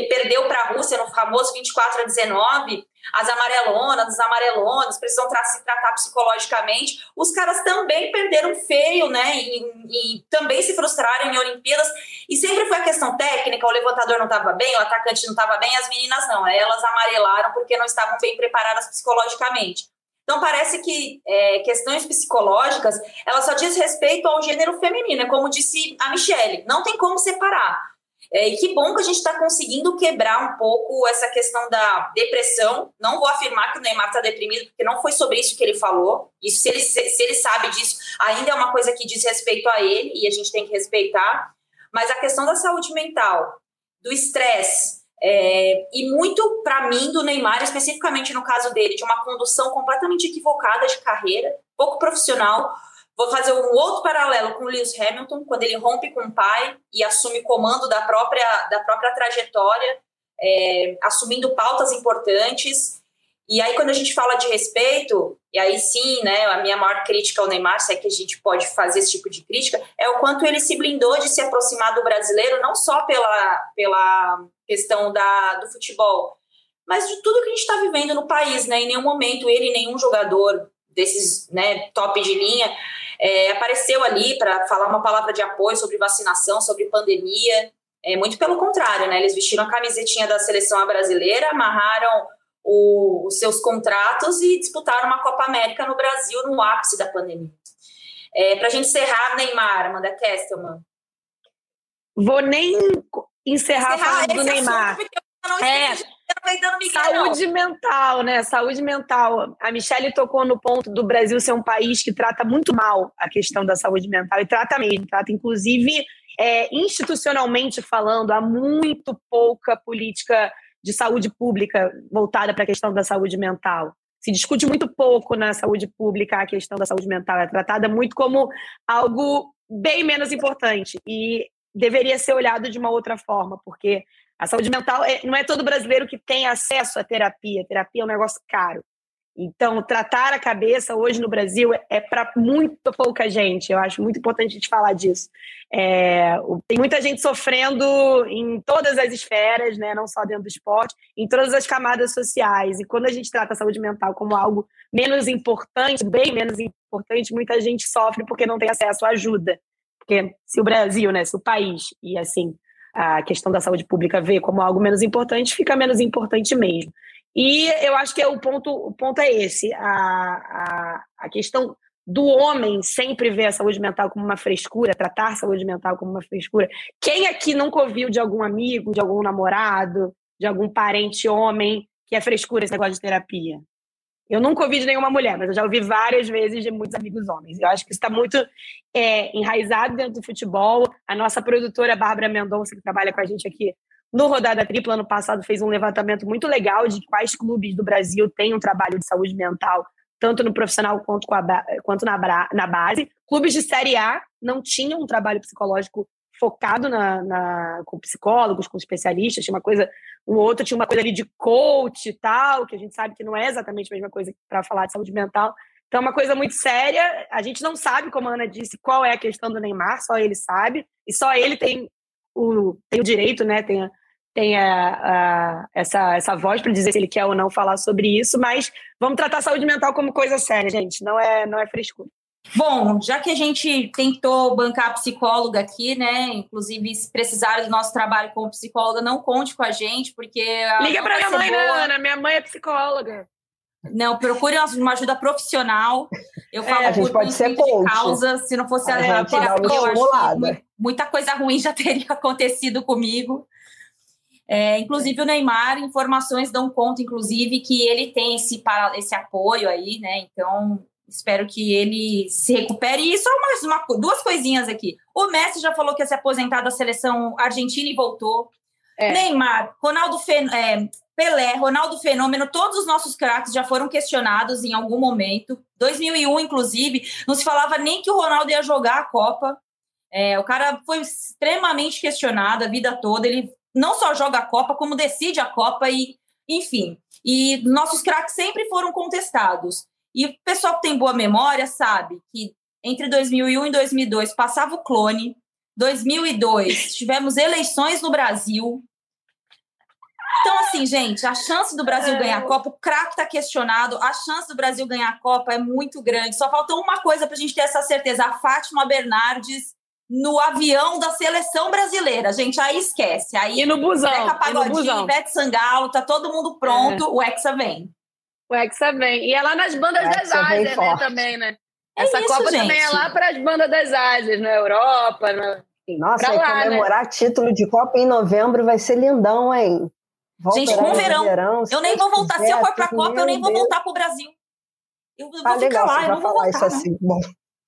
perdeu para a Rússia no famoso 24 a 19, as amarelonas, os amarelonas precisam tra se tratar psicologicamente. Os caras também perderam feio, né? E, e, também se frustraram em Olimpíadas. E sempre foi a questão técnica: o levantador não estava bem, o atacante não estava bem, as meninas não. Elas amarelaram porque não estavam bem preparadas psicologicamente. Então parece que é, questões psicológicas elas só diz respeito ao gênero feminino, é como disse a Michelle, não tem como separar. É, e que bom que a gente está conseguindo quebrar um pouco essa questão da depressão. Não vou afirmar que o Neymar está deprimido, porque não foi sobre isso que ele falou. Isso, se ele, se ele sabe disso, ainda é uma coisa que diz respeito a ele e a gente tem que respeitar. Mas a questão da saúde mental, do estresse, é, e muito para mim do Neymar, especificamente no caso dele, de uma condução completamente equivocada de carreira, pouco profissional Vou fazer um outro paralelo com Lewis Hamilton, quando ele rompe com o pai e assume comando da própria, da própria trajetória, é, assumindo pautas importantes. E aí, quando a gente fala de respeito, e aí sim, né, a minha maior crítica ao Neymar, se é que a gente pode fazer esse tipo de crítica, é o quanto ele se blindou de se aproximar do brasileiro, não só pela, pela questão da, do futebol, mas de tudo que a gente está vivendo no país, né? Em nenhum momento ele, nenhum jogador desses né, top de linha, é, apareceu ali para falar uma palavra de apoio sobre vacinação, sobre pandemia. É, muito pelo contrário, né? Eles vestiram a camisetinha da seleção brasileira, amarraram o, os seus contratos e disputaram uma Copa América no Brasil no ápice da pandemia. É, para a gente encerrar, Neymar, Amanda Kestelman. Vou nem encerrar, encerrar falando do Neymar. É, Saúde mental, né? Saúde mental. A Michelle tocou no ponto do Brasil ser um país que trata muito mal a questão da saúde mental, e trata mesmo, trata inclusive é, institucionalmente falando, há muito pouca política de saúde pública voltada para a questão da saúde mental. Se discute muito pouco na saúde pública a questão da saúde mental, é tratada muito como algo bem menos importante e deveria ser olhado de uma outra forma, porque a saúde mental é, não é todo brasileiro que tem acesso à terapia. A terapia é um negócio caro. Então, tratar a cabeça hoje no Brasil é para muito pouca gente. Eu acho muito importante a gente falar disso. É, tem muita gente sofrendo em todas as esferas, né? não só dentro do esporte, em todas as camadas sociais. E quando a gente trata a saúde mental como algo menos importante, bem menos importante, muita gente sofre porque não tem acesso à ajuda. Porque se o Brasil, né, se o país, e assim, a questão da saúde pública vê como algo menos importante, fica menos importante mesmo. E eu acho que é o ponto, o ponto é esse. A, a, a questão do homem sempre ver a saúde mental como uma frescura, tratar a saúde mental como uma frescura. Quem aqui nunca ouviu de algum amigo, de algum namorado, de algum parente homem que é frescura esse negócio de terapia? Eu nunca ouvi de nenhuma mulher, mas eu já ouvi várias vezes de muitos amigos homens. Eu acho que isso está muito é, enraizado dentro do futebol. A nossa produtora, Bárbara Mendonça, que trabalha com a gente aqui no Rodada Tripla, ano passado, fez um levantamento muito legal de quais clubes do Brasil têm um trabalho de saúde mental, tanto no profissional quanto, quanto na, na base. Clubes de Série A não tinham um trabalho psicológico focado na, na, com psicólogos, com especialistas, tinha uma coisa, um outro tinha uma coisa ali de coach e tal, que a gente sabe que não é exatamente a mesma coisa para falar de saúde mental. Então, é uma coisa muito séria. A gente não sabe, como a Ana disse, qual é a questão do Neymar, só ele sabe, e só ele tem o, tem o direito, né? Tem, a, tem a, a, essa, essa voz para dizer se ele quer ou não falar sobre isso, mas vamos tratar a saúde mental como coisa séria, gente. Não é, não é frescura. Bom, já que a gente tentou bancar a psicóloga aqui, né? Inclusive, se precisar do nosso trabalho como psicóloga, não conte com a gente, porque. Liga para minha mãe, né, Ana? Minha mãe é psicóloga. Não, procure uma ajuda profissional. Eu é, falo é, por pode ser de causa. Se não fosse a, a gente eu acho que muita coisa ruim já teria acontecido comigo. É, inclusive o Neymar, informações dão conta, inclusive, que ele tem esse, esse apoio aí, né? Então, espero que ele se recupere. E só mais uma, duas coisinhas aqui. O Messi já falou que ia se aposentar da seleção argentina e voltou. É. Neymar, Ronaldo Fen é, Pelé, Ronaldo Fenômeno, todos os nossos craques já foram questionados em algum momento. 2001, inclusive, não se falava nem que o Ronaldo ia jogar a Copa. É, o cara foi extremamente questionado a vida toda. Ele não só joga a Copa, como decide a Copa e, enfim. E nossos craques sempre foram contestados. E o pessoal que tem boa memória sabe que entre 2001 e 2002 passava o clone. 2002 tivemos eleições no Brasil. Então, assim, gente, a chance do Brasil é. ganhar a Copa, o craque está questionado, a chance do Brasil ganhar a Copa é muito grande. Só faltou uma coisa para a gente ter essa certeza: a Fátima Bernardes no avião da seleção brasileira. Gente, aí esquece. Aí e no busão. Zeca Pagodinho, Ivete Sangalo, tá todo mundo pronto, é. o Hexa vem. O Hexa vem. E é lá nas bandas das Ásias, né, também, né? É Essa isso, Copa gente. também é lá para as bandas das Ásias, na Europa, na... Nossa, lá, comemorar né? título de Copa em novembro vai ser lindão, hein? Volta gente, com verão. verão. Eu nem vou voltar. Quiser, se eu for pra Copa, eu nem vou voltar pro Brasil. Eu vou ah, ficar legal, lá, eu não vou voltar. Isso assim. Bom.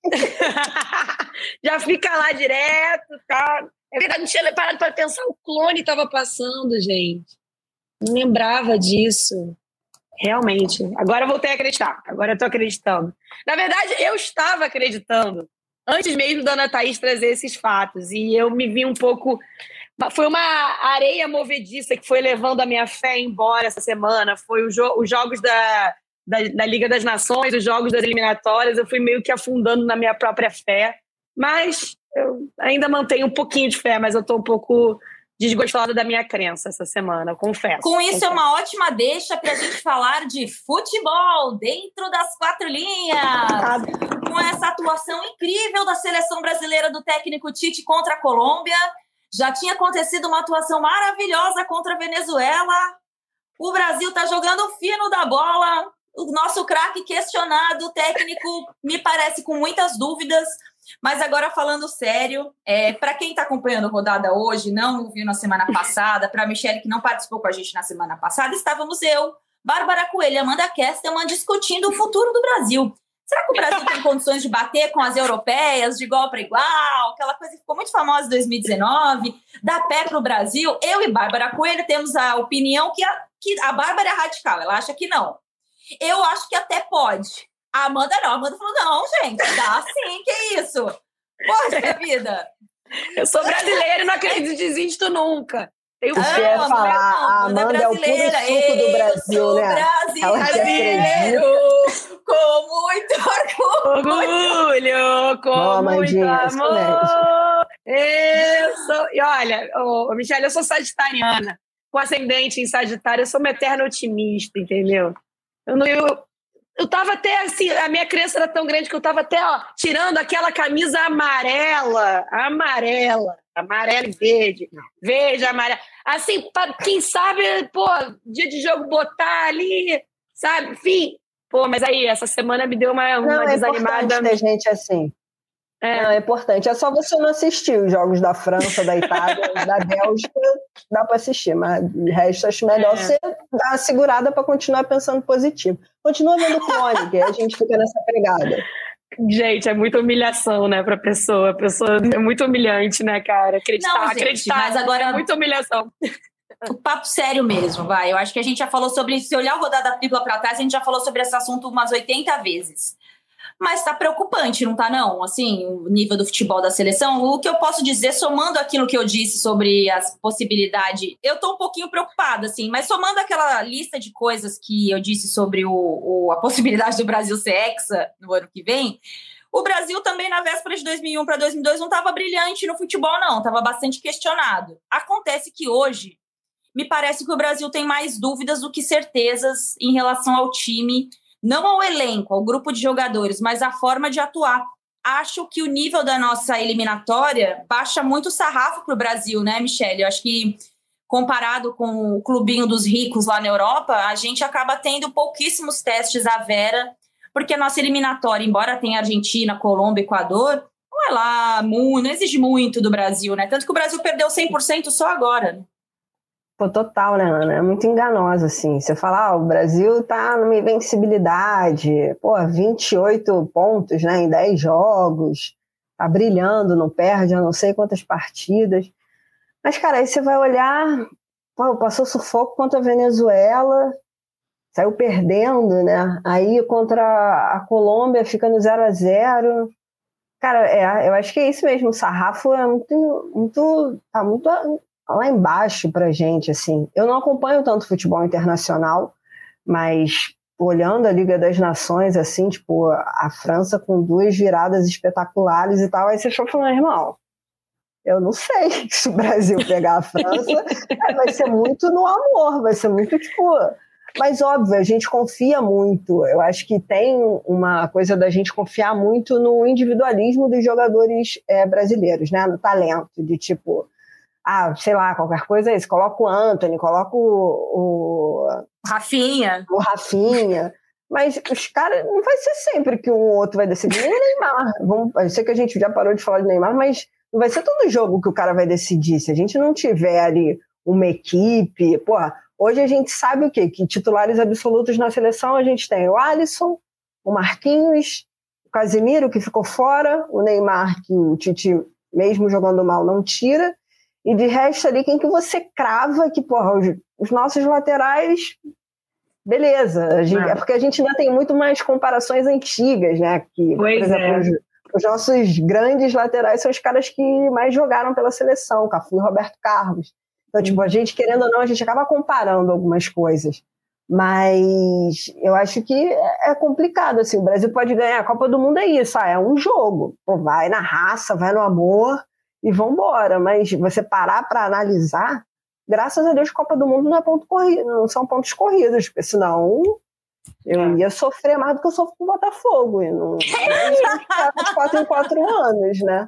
já fica lá direto, tá? É verdade, não tinha parado para pensar, o clone estava passando, gente. Não lembrava disso. Realmente. Agora eu voltei a acreditar. Agora eu estou acreditando. Na verdade, eu estava acreditando antes mesmo da Ana Thaís trazer esses fatos. E eu me vi um pouco. Foi uma areia movediça que foi levando a minha fé embora essa semana. Foi os jogos da, da, da, Liga das Nações, os jogos das eliminatórias. Eu fui meio que afundando na minha própria fé. Mas eu ainda mantenho um pouquinho de fé, mas eu estou um pouco desgostosa da minha crença essa semana, confesso. Com isso, confesso. é uma ótima deixa para a gente falar de futebol dentro das quatro linhas. Com essa atuação incrível da seleção brasileira do técnico Tite contra a Colômbia. Já tinha acontecido uma atuação maravilhosa contra a Venezuela. O Brasil está jogando fino da bola. O nosso craque questionado, o técnico me parece com muitas dúvidas. Mas agora falando sério, é, para quem está acompanhando a rodada hoje, não viu na semana passada, para a Michelle que não participou com a gente na semana passada, estávamos eu, Bárbara Coelho e Amanda Kesterman discutindo o futuro do Brasil. Será que o Brasil tem condições de bater com as europeias de igual para igual? Aquela coisa que ficou muito famosa em 2019, dá pé para o Brasil. Eu e Bárbara Coelho temos a opinião que a, que a Bárbara é radical, ela acha que não. Eu acho que até pode. A Amanda não. A Amanda falou: não, gente, dá sim, que isso? Poxa vida. Eu sou brasileira e não acredito em desisto nunca. Tenho ah, falar, a Amanda é o puro suco do Brasil, né? brasileiro com muito orgulho. Orgulho, com Boa, muito amor. Eu sou... E olha, ô, Michelle, eu sou sagitariana, com ascendente em Sagitário, eu sou uma eterna otimista, entendeu? Eu, não, eu, eu tava até assim, a minha crença era tão grande que eu tava até, ó, tirando aquela camisa amarela, amarela, amarela e verde, verde, amarela. Assim, pra, quem sabe, pô, dia de jogo botar ali, sabe? Enfim. Pô, mas aí, essa semana me deu uma, uma Não, é desanimada. importante ter gente assim. É. Não, é importante. É só você não assistir os jogos da França, da Itália, da Bélgica, dá para assistir, mas o resto acho melhor É. você dar uma segurada para continuar pensando positivo. Continua vendo clone, que aí a gente fica nessa pegada. Gente, é muita humilhação, né, pra pessoa. A pessoa é muito humilhante, né, cara? Acreditar, Não, gente, acreditar. mas agora- É muita humilhação. O papo sério mesmo, vai. Eu acho que a gente já falou sobre isso. Se olhar a rodada tripla para trás, a gente já falou sobre esse assunto umas 80 vezes. Mas tá preocupante, não tá, não? Assim, o nível do futebol da seleção. O que eu posso dizer, somando aquilo que eu disse sobre as possibilidades, eu tô um pouquinho preocupada, assim, mas somando aquela lista de coisas que eu disse sobre o, o- a possibilidade do Brasil ser hexa no ano que vem, o Brasil também, na véspera de 2001 para 2002, não estava brilhante no futebol, não. Estava bastante questionado. Acontece que hoje, me parece que o Brasil tem mais dúvidas do que certezas em relação ao time, não ao elenco, ao grupo de jogadores, mas à forma de atuar. Acho que o nível da nossa eliminatória baixa muito o sarrafo para o Brasil, né, Michele? Eu acho que comparado com o clubinho dos ricos lá na Europa, a gente acaba tendo pouquíssimos testes à vera, porque a nossa eliminatória, embora tenha Argentina, Colômbia, Equador, não é lá, não exige muito do Brasil, né? Tanto que o Brasil perdeu 100% só agora. Pô, total, né, Ana? É muito enganosa, assim. Você fala, ah, o Brasil tá numa invencibilidade, pô, 28 pontos, né, em 10 jogos, tá brilhando, não perde a não sei quantas partidas. Mas, cara, aí você vai olhar, pô, passou sufoco contra a Venezuela, saiu perdendo, né? Aí contra a Colômbia fica no 0 a 0 Cara, é, eu acho que é isso mesmo, o sarrafo é muito, muito, tá muito lá embaixo pra gente, assim. Eu não acompanho tanto futebol internacional, mas olhando a Liga das Nações, assim, tipo, a França com duas viradas espetaculares e tal, aí você fica falando, irmão, eu não sei se o Brasil pegar a França, é, vai ser muito no amor, vai ser muito, tipo... Mas, óbvio, a gente confia muito. Eu acho que tem uma coisa da gente confiar muito no individualismo dos jogadores é, brasileiros, né? No talento, de tipo, ah, sei lá, qualquer coisa é isso. Coloca o Anthony, coloca o, o, Rafinha. o Rafinha. Mas os caras, não vai ser sempre que um ou outro vai decidir. Nem o Neymar. Vamos, eu sei que a gente já parou de falar de Neymar, mas não vai ser todo jogo que o cara vai decidir. Se a gente não tiver ali uma equipe, porra, hoje a gente sabe o quê? Que titulares absolutos na seleção a gente tem o Alisson, o Marquinhos, o Casemiro, que ficou fora, o Neymar, que o Tite, mesmo jogando mal, não tira. E de resto ali, quem que você crava que, porra, os, os nossos laterais, beleza. Gente, é. é. porque a gente ainda tem muito mais comparações antigas, né? Que, pois por exemplo, é. os, os, nossos grandes laterais são os caras que mais jogaram pela seleção, Cafu e Roberto Carlos. Então, tipo, a gente, querendo ou não, a gente acaba comparando algumas coisas. Mas eu acho que é complicado, assim, o Brasil pode ganhar, a Copa do Mundo é isso, ah, é um jogo, Pô, vai na raça, vai no amor e vambora, mas você parar para analisar, graças a Deus Copa do Mundo não é ponto corrido, não são pontos corridos, porque senão eu ia sofrer mais do que eu sofro com o Botafogo, e não, de quatro em quatro anos, né?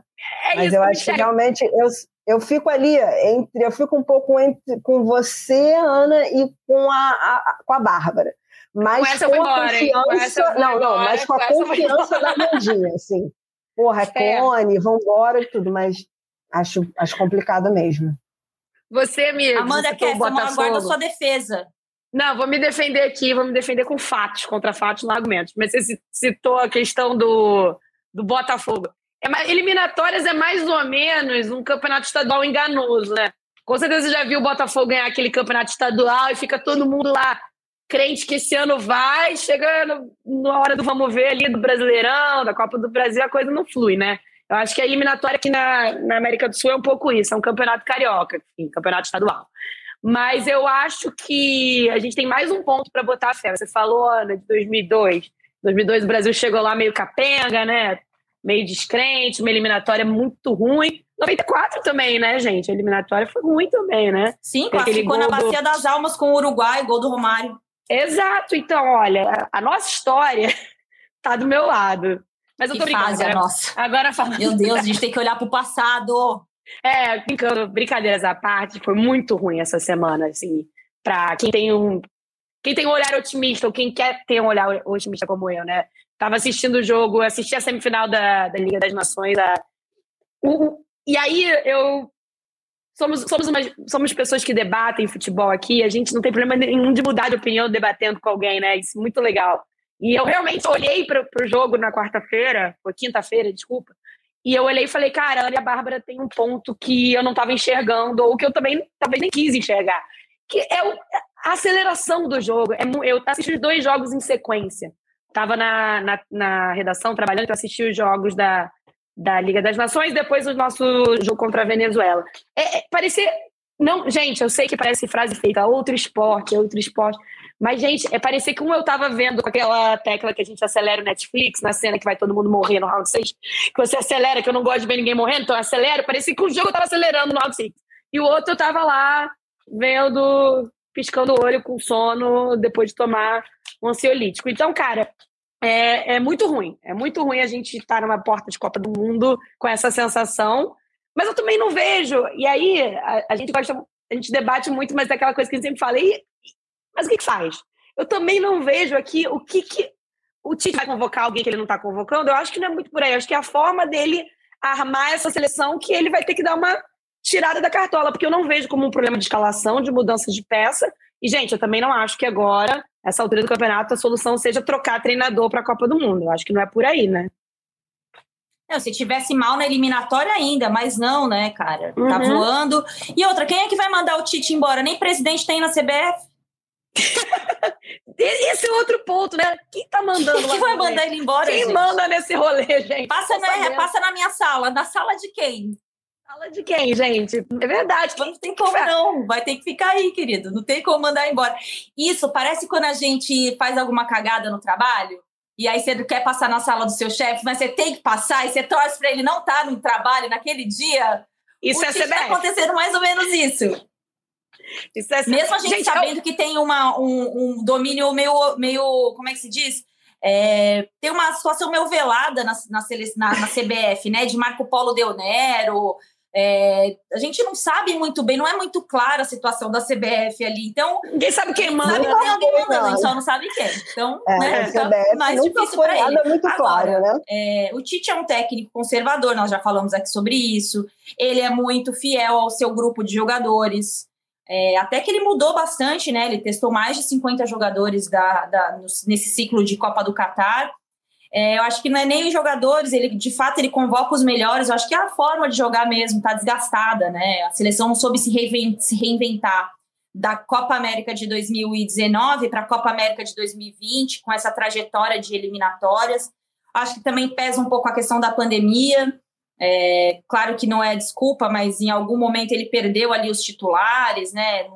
É mas isso, eu acho que realmente eu, eu fico ali entre, eu fico um pouco entre com você, Ana, e com a, a com a Bárbara. Mas com, com a embora, confiança. Não, embora, não, mas com a confiança da Mandinha, assim. Porra, é Cone, vambora e tudo, mas acho, acho complicado mesmo. Você, amigo. Amanda quer, aguarda sua defesa. Não, vou me defender aqui, vou me defender com fatos, contra fatos, não argumentos. Mas você citou a questão do, do Botafogo. É, eliminatórias é mais ou menos um campeonato estadual enganoso, né? Com certeza você já viu o Botafogo ganhar aquele campeonato estadual e fica todo mundo lá crente que esse ano vai, chega no, na hora do vamos ver ali do Brasileirão, da Copa do Brasil, a coisa não flui, né? Eu acho que a eliminatória aqui na, na América do Sul é um pouco isso, é um campeonato carioca, enfim, campeonato estadual. Mas eu acho que a gente tem mais um ponto para botar a fé. Você falou, Ana, de 2002. 2002 o Brasil chegou lá meio capenga, né? Meio descrente, uma eliminatória muito ruim. 94 também, né, gente? A eliminatória foi ruim também, né? Sim, classificou na Bacia do... das Almas com o Uruguai, gol do Romário. Exato. Então, olha, a nossa história tá do meu lado. Mas eu tô que brincando. Fase, agora, nossa. agora falando. Meu Deus, a gente tem que olhar pro passado. É, brincando, brincadeiras à parte, foi muito ruim essa semana, assim, para quem tem um quem tem um olhar otimista ou quem quer ter um olhar otimista como eu, né? Tava assistindo o jogo, assisti a semifinal da, da Liga das Nações, a, o, e aí eu somos somos uma, somos pessoas que debatem futebol aqui, a gente não tem problema nenhum de mudar de opinião debatendo com alguém, né? Isso é muito legal. E eu realmente olhei para o jogo na quarta-feira, ou quinta-feira, desculpa, e eu olhei e falei, cara, a Ana e a Bárbara tem um ponto que eu não estava enxergando, ou que eu também talvez nem quis enxergar. Que é o, a aceleração do jogo. É, eu assisti dois jogos em sequência. Estava na, na, na, redação trabalhando, para assisti os jogos da, da Liga das Nações, depois o nosso jogo contra a Venezuela. É, é, parecia. Não, gente, eu sei que parece frase feita, outro esporte, outro esporte. Mas, gente, é parecer que um eu tava vendo com aquela tecla que a gente acelera o Netflix, na cena que vai todo mundo morrer no round 6, que você acelera, que eu não gosto de ver ninguém morrendo, então eu acelero, parecia que um jogo eu tava acelerando no round 6. E o outro eu tava lá vendo, piscando o olho com sono depois de tomar um ansiolítico. Então, cara, é, é muito ruim. É muito ruim a gente estar numa porta de Copa do Mundo com essa sensação. Mas eu também não vejo. E aí, a, a gente gosta, a gente debate muito, mas é aquela coisa que a gente sempre fala. E mas o que, que faz? Eu também não vejo aqui o que, que o Tite vai convocar alguém que ele não está convocando. Eu acho que não é muito por aí. Eu acho que é a forma dele armar essa seleção que ele vai ter que dar uma tirada da cartola, porque eu não vejo como um problema de escalação, de mudança de peça. E, gente, eu também não acho que agora, essa altura do campeonato, a solução seja trocar treinador para a Copa do Mundo. Eu acho que não é por aí, né? Não, se tivesse mal na eliminatória ainda, mas não, né, cara? Tá uhum. voando. E outra, quem é que vai mandar o Tite embora? Nem presidente tem na CBF. Esse é outro ponto, né? Quem tá mandando? Quem vai mandar ele embora? Quem gente? manda nesse rolê, gente? Passa, né, passa na minha sala. Na sala de quem? Sala de quem, gente? É verdade. Não tem como, não. Vai ter que ficar aí, querido. Não tem como mandar embora. Isso parece quando a gente faz alguma cagada no trabalho. E aí você quer passar na sala do seu chefe, mas você tem que passar e você torce para ele não estar tá no trabalho naquele dia. Isso o é CBF. Tá acontecendo mais ou menos isso. É... Mesmo a gente, gente sabendo eu... que tem uma, um, um, domínio meio, meio. Como é que se diz? É, tem uma situação meio velada na, na, na, na CBF, né? De Marco Polo Deonero. É, a gente não sabe muito bem, não é muito clara a situação da CBF ali. Então. Ninguém sabe quem manda. Sabe quem alguém mandando, a gente só não sabe quem. Então, é, né, fica mais difícil para ele. Muito Agora, né? é, o Tite é um técnico conservador, nós já falamos aqui sobre isso. Ele é muito fiel ao seu grupo de jogadores. É, até que ele mudou bastante, né? Ele testou mais de 50 jogadores da, da nesse ciclo de Copa do Catar. É, eu acho que não é nem os jogadores, ele de fato ele convoca os melhores. Eu acho que é a forma de jogar mesmo está desgastada, né? A seleção não soube se, reinventar da Copa América de 2019 para a Copa América de 2020, com essa trajetória de eliminatórias. Acho que também pesa um pouco a questão da pandemia. É, claro que não é desculpa, mas em algum momento ele perdeu ali os titulares, né?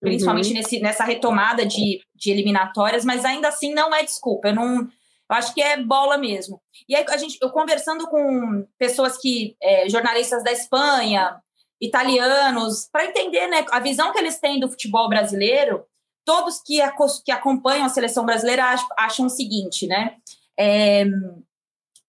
Principalmente uhum. nesse, nessa retomada de, de eliminatórias, mas ainda assim não é desculpa. Eu não. Eu acho que é bola mesmo. E aí, a gente, eu conversando com pessoas que. É, jornalistas da Espanha, italianos, para entender né, a visão que eles têm do futebol brasileiro, todos que, que acompanham a seleção brasileira acham, acham o seguinte, né? É,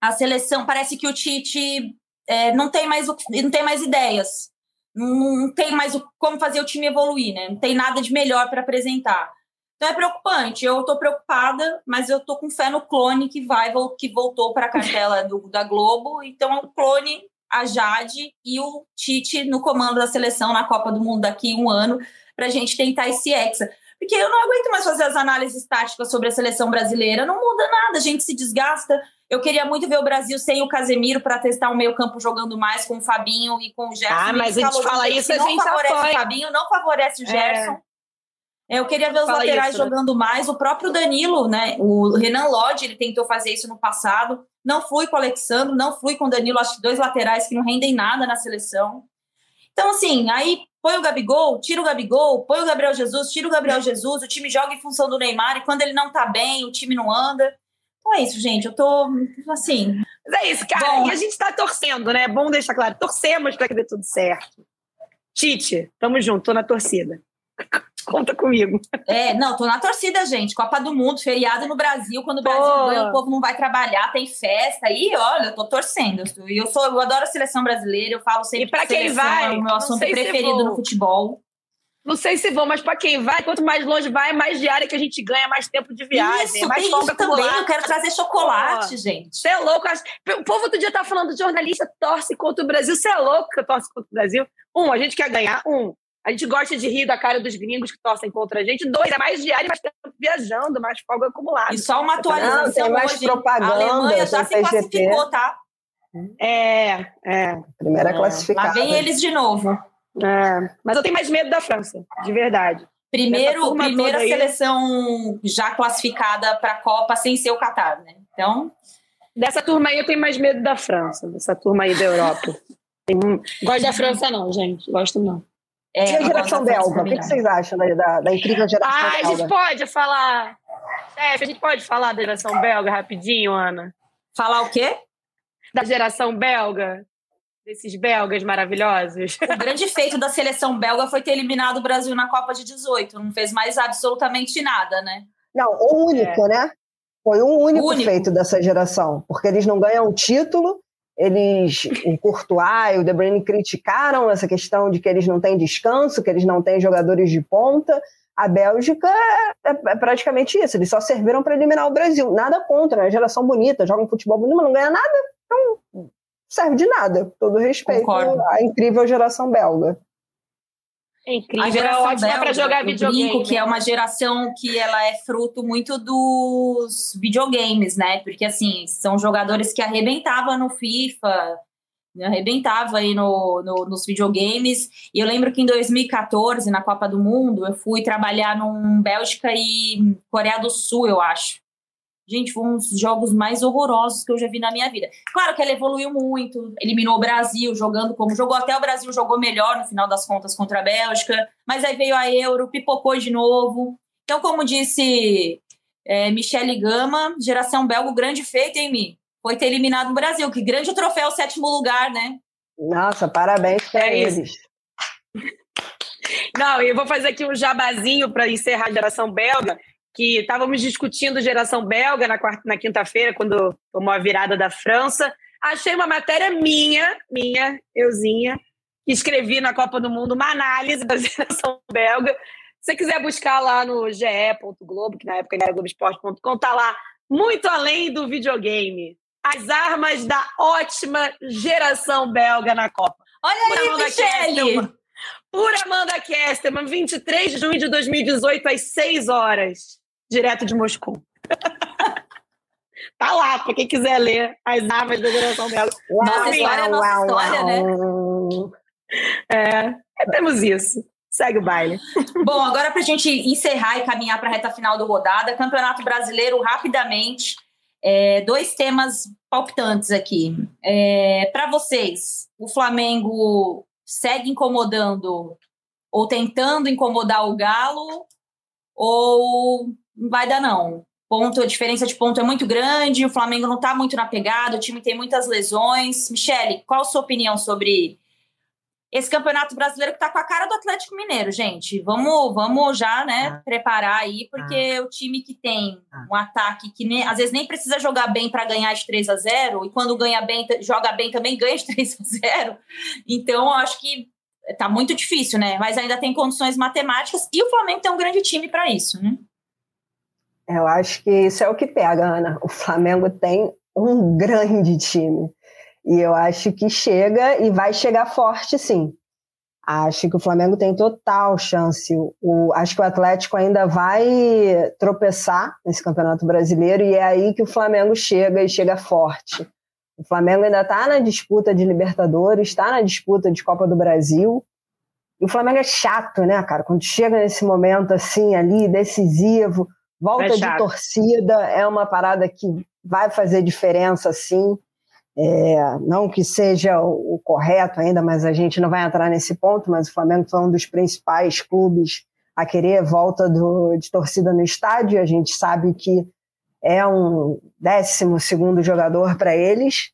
a seleção parece que o Tite é, não, tem mais, não tem mais ideias, não tem mais o, como fazer o time evoluir, né? Não tem nada de melhor para apresentar. Então é preocupante. Eu estou preocupada, mas eu estou com fé no clone que vai que voltou para a cartela do, da Globo. Então é o clone, a Jade e o Tite no comando da seleção na Copa do Mundo daqui um ano para a gente tentar esse hexa. Porque eu não aguento mais fazer as análises táticas sobre a seleção brasileira. Não muda nada, a gente se desgasta. Eu queria muito ver o Brasil sem o Casemiro para testar o meio campo jogando mais com o Fabinho e com o Gerson. Ah, mas a gente fala isso, a gente não favorece o Fabinho, não favorece o é. Gerson. É. Eu queria ver os fala laterais isso, né? jogando mais. O próprio Danilo, né? O Renan Lodge, ele tentou fazer isso no passado. Não flui com o Alexandre, não flui com o Danilo. Acho que dois laterais que não rendem nada na seleção. Então, assim, aí põe o Gabigol, tira o Gabigol, põe o Gabriel Jesus, tira o Gabriel Jesus, o time joga em função do Neymar, e quando ele não tá bem, o time não anda. Então é isso, gente. Eu tô assim. Mas é isso, cara. Bom, e a gente tá torcendo, né? É bom deixar claro. Torcemos para que dê tudo certo. Tite, tamo junto, tô na torcida. Conta comigo. É, não, tô na torcida, gente. Copa do Mundo, feriado no Brasil. Quando o Brasil Pô. ganha, o povo não vai trabalhar, tem festa. E olha, eu tô torcendo. Eu, sou, eu adoro a seleção brasileira, eu falo sempre e pra que quem vai, é o meu assunto preferido no futebol. Não sei se vou, mas para quem vai, quanto mais longe vai, mais diária que a gente ganha, mais tempo de viagem. Isso, mais isso também. Eu quero trazer chocolate, gente. Você é louco. O povo outro dia tá falando de jornalista torce contra o Brasil. Você é louco que torce contra o Brasil? Um, a gente quer ganhar. Um, a gente gosta de rir da cara dos gringos que torcem contra a gente. Dois, é mais diário, mais tempo viajando, mais folga acumulado. E só uma atualização Não, mais hoje. Propaganda, a Alemanha já se classificou, tá? É, é. Primeira é. classificada. Lá vem eles de novo. É. Mas eu tenho mais medo da França, de verdade. Primeiro, primeira seleção já classificada para a Copa sem ser o Qatar, né? Então. Dessa turma aí eu tenho mais medo da França, dessa turma aí da Europa. Tem... Gosto da França, não, gente. Gosto não. É, e a geração belga? O que, que, vocês acham da, da, da incrível geração ah, belga? A gente pode falar. Chefe, a gente pode falar da geração belga rapidinho, Ana? Falar o quê? Da geração belga? Desses belgas maravilhosos. O grande feito da seleção belga foi ter eliminado o Brasil na Copa de 18. Não fez mais absolutamente nada, né? Não, o único, é. né? Foi o único, único feito dessa geração. Porque eles não ganham título eles, o Courtois e o De Bruyne criticaram essa questão de que eles não têm descanso, que eles não têm jogadores de ponta. A Bélgica é, é praticamente isso, eles só serviram para eliminar o Brasil. Nada contra, é uma geração bonita, joga um futebol bonito, mas não ganha nada, então serve de nada. Todo respeito Concordo. à incrível geração belga. É incrível, a geração é ótima para jogar videogame. Brinco que é uma geração que ela é fruto muito dos videogames, né? Porque assim, são jogadores que arrebentavam no FIFA, arrebentava aí no, no, nos videogames. E eu lembro que em 2014, na Copa do Mundo, eu fui trabalhar num Bélgica e Coreia do Sul, eu acho. Gente, foi um dos jogos mais horrorosos que eu já vi na minha vida. Claro que ela evoluiu muito, eliminou o Brasil jogando como jogou, até o Brasil jogou melhor no final das contas contra a Bélgica, mas aí veio a Euro, pipocou de novo. Então, como disse é, Michele Gama, geração belga, grande feito, hein, Mi? Foi ter eliminado o Brasil, que grande troféu, sétimo lugar, né? Nossa, parabéns para é eles. Não, eu vou fazer aqui um jabazinho para encerrar a geração belga que estávamos discutindo geração belga na, quarta, na quinta-feira, quando tomou a virada da França. Achei uma matéria minha, minha, euzinha, que escrevi na Copa do Mundo uma análise da geração belga. Se você quiser buscar lá no ge.globo, que na época era globoesporte.com, tá lá muito além do videogame. As armas da ótima geração belga na Copa. Olha aí, Michele! Por Amanda Kesterman, 23 de junho de 2018, às 6 horas direto de Moscou. tá lá, para quem quiser ler as armas da geração dela. Nossa história é nossa história, né? É, é, temos isso. Segue o baile. Bom, agora para a gente encerrar e caminhar para a reta final do rodada, Campeonato Brasileiro, rapidamente, é, dois temas palpitantes aqui. É, para vocês, o Flamengo segue incomodando ou tentando incomodar o Galo ou não vai dar, não. Ponto, a diferença de ponto é muito grande, o Flamengo não está muito na pegada, o time tem muitas lesões. Michele, qual a sua opinião sobre esse campeonato brasileiro que está com a cara do Atlético Mineiro, gente? Vamos, vamos já, né, ah. preparar aí, porque ah. o time que tem ah. um ataque que nem, às vezes nem precisa jogar bem para ganhar de 3 a 0 e quando ganha bem, joga bem também ganha de 3 a 0 Então, eu acho que tá muito difícil, né? Mas ainda tem condições matemáticas e o Flamengo tem um grande time para isso, né? Eu acho que isso é o que pega, Ana. O Flamengo tem um grande time. E eu acho que chega e vai chegar forte, sim. Acho que o Flamengo tem total chance. O, acho que o Atlético ainda vai tropeçar nesse Campeonato Brasileiro e é aí que o Flamengo chega e chega forte. O Flamengo ainda está na disputa de Libertadores, está na disputa de Copa do Brasil. E o Flamengo é chato, né, cara? Quando chega nesse momento assim, ali, decisivo, Volta de torcida é uma parada que vai fazer diferença, sim. É, não que seja o, o, correto ainda, mas a gente não vai entrar nesse ponto. Mas o Flamengo foi um dos principais clubes a querer volta do, de torcida no estádio. A gente sabe que é um décimo segundo jogador para eles,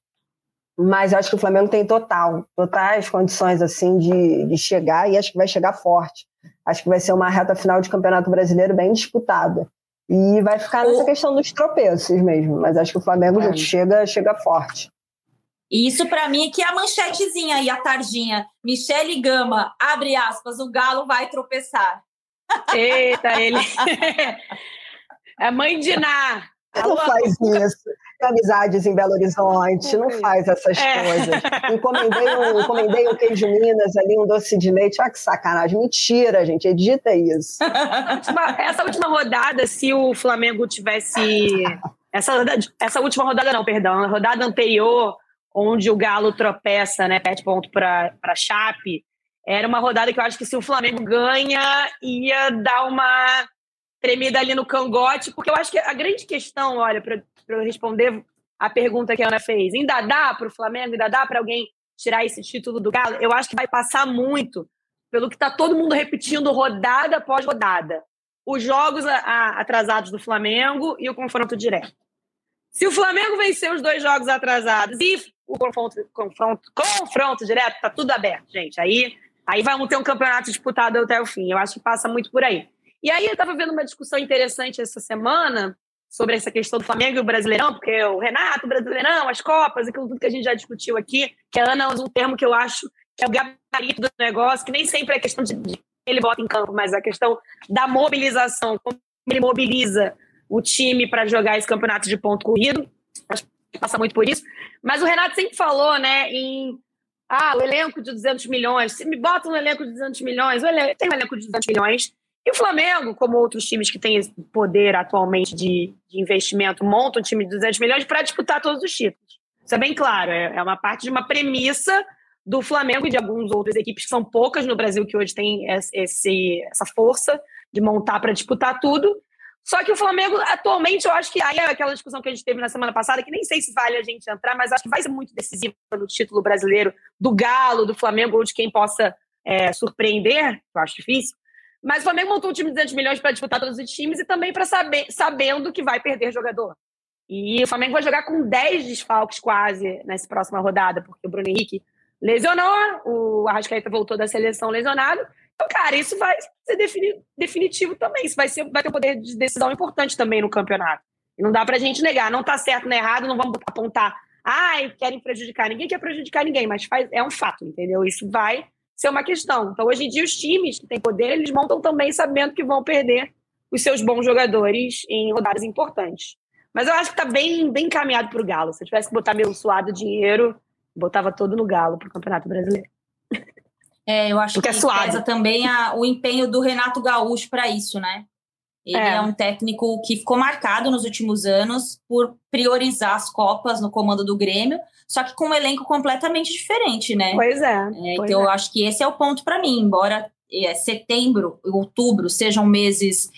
mas acho que o Flamengo tem total, totais condições assim de, de chegar e acho que vai chegar forte. Acho que vai ser uma reta final de Campeonato Brasileiro bem disputada. E vai ficar nessa o... questão dos tropeços mesmo, mas acho que o Flamengo é. chega, chega forte. E isso para mim é que é a manchetezinha e a tardinha. Michele Gama, abre aspas, o Galo vai tropeçar. Eita, ele. é mãe de Ná. Não faz isso. Amizades em Belo Horizonte, não faz essas é. coisas. Encomendei um, encomendei um queijo Minas ali, um doce de leite. Olha que sacanagem. Mentira, gente. Edita isso. Essa última rodada, se o Flamengo tivesse. Essa, essa última rodada, não, perdão. A rodada anterior, onde o Galo tropeça, né? Perde ponto para Chape. Era uma rodada que eu acho que se o Flamengo ganha, ia dar uma tremida ali no cangote, porque eu acho que a grande questão, olha, para eu responder a pergunta que a Ana fez, ainda dá para o Flamengo, ainda dá para alguém tirar esse título do Galo? Eu acho que vai passar muito pelo que está todo mundo repetindo rodada após rodada. Os jogos atrasados do Flamengo e o confronto direto. Se o Flamengo vencer os dois jogos atrasados e o confronto, confronto, confronto direto, tá tudo aberto, gente. Aí, aí vamos ter um campeonato disputado até o fim. Eu acho que passa muito por aí. E aí eu estava vendo uma discussão interessante essa semana sobre essa questão do Flamengo e o Brasileirão, porque o Renato, o Brasileirão, as Copas, aquilo tudo que a gente já discutiu aqui, que a Ana usa um termo que eu acho que é o gabarito do negócio, que nem sempre é questão de, de ele bota em campo, mas a questão da mobilização, como ele mobiliza o time para jogar esse campeonato de ponto corrido. Acho que passa muito por isso. Mas o Renato sempre falou, né, em ah, o elenco de 200 milhões. Se me bota um elenco de 200 milhões, tem um elenco de 200 milhões, e o Flamengo, como outros times que têm poder atualmente de, de investimento, monta um time de 200 milhões para disputar todos os títulos. Isso é bem claro, é, é uma parte de uma premissa do Flamengo e de algumas outras equipes que são poucas no Brasil que hoje tem esse, essa força de montar para disputar tudo. Só que o Flamengo, atualmente, eu acho que aí é aquela discussão que a gente teve na semana passada, que nem sei se vale a gente entrar, mas acho que vai ser muito decisivo no título brasileiro do Galo, do Flamengo, ou de quem possa é, surpreender, eu acho difícil. Mas o Flamengo montou um time de 200 milhões para disputar todos os times e também para saber, sabendo que vai perder jogador. E o Flamengo vai jogar com 10 desfalques quase nessa próxima rodada, porque o Bruno Henrique lesionou, o Arrascaeta voltou da seleção lesionado. Então, cara, isso vai ser definitivo também. Isso vai, ser, vai ter um poder de decisão importante também no campeonato. E não dá pra gente negar. Não tá certo, não é errado, não vamos apontar. Ai, querem prejudicar. Ninguém quer prejudicar ninguém, mas faz, é um fato, entendeu? Isso vai ser uma questão. Então, hoje em dia, os times que têm poder, eles montam também sabendo que vão perder os seus bons jogadores em rodadas importantes. Mas eu acho que está bem, bem encaminhado para o Galo. Se eu tivesse que botar meu suado dinheiro, botava todo no Galo para o Campeonato Brasileiro. É, eu acho Porque que é pesa também a, o empenho do Renato Gaúcho para isso, né? Ele é. é. um técnico que ficou marcado nos últimos anos por priorizar as Copas no comando do Grêmio, só que com um elenco completamente diferente, né? Pois é. é pois então, é. eu acho que esse é o ponto para mim. Embora é, setembro e outubro sejam meses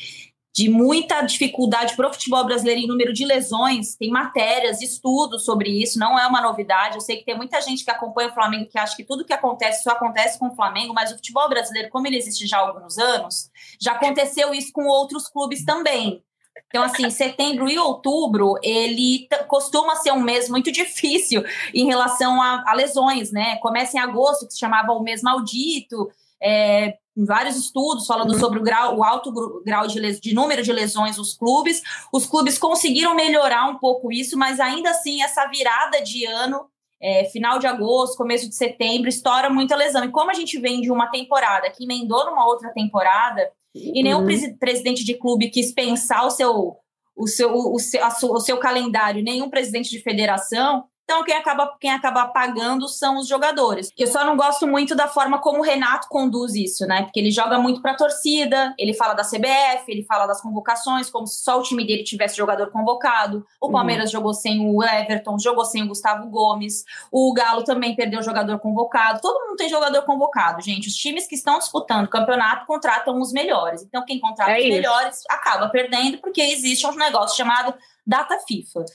de muita dificuldade para o futebol brasileiro em número de lesões. Tem matérias, estudos sobre isso, não é uma novidade. Eu sei que tem muita gente que acompanha o Flamengo que acha que tudo que acontece só acontece com o Flamengo, mas o futebol brasileiro, como ele existe já há alguns anos, já aconteceu isso com outros clubes também. Então, assim, setembro e outubro, ele costuma ser um mês muito difícil em relação a, a lesões, né? Começa em agosto, que se chamava o mês maldito, é, vários estudos falando sobre o, grau, o alto grau de, de, número de lesões nos clubes. Os clubes conseguiram melhorar um pouco isso, mas ainda assim, essa virada de ano, é, final de agosto, começo de setembro, estoura muita lesão. E como a gente vem de uma temporada que emendou numa outra temporada, uhum. e nenhum uhum. pres presidente de clube quis pensar o seu. O seu, o, seu, o seu calendário, nenhum presidente de federação, então, quem acaba, quem acaba pagando são os jogadores. Eu só não gosto muito da forma como o Renato conduz isso, né? Porque ele joga muito pra torcida, ele fala da CBF, ele fala das convocações, como se só o time dele tivesse jogador convocado. O uhum. Palmeiras uhum. jogou sem o Everton, jogou sem o Gustavo Gomes. O Galo também perdeu jogador convocado. Todo mundo tem jogador convocado, gente. Os times que estão disputando o campeonato contratam os melhores. Então, quem contrata é os isso. melhores acaba perdendo, porque existe um negócio chamado data FIFA.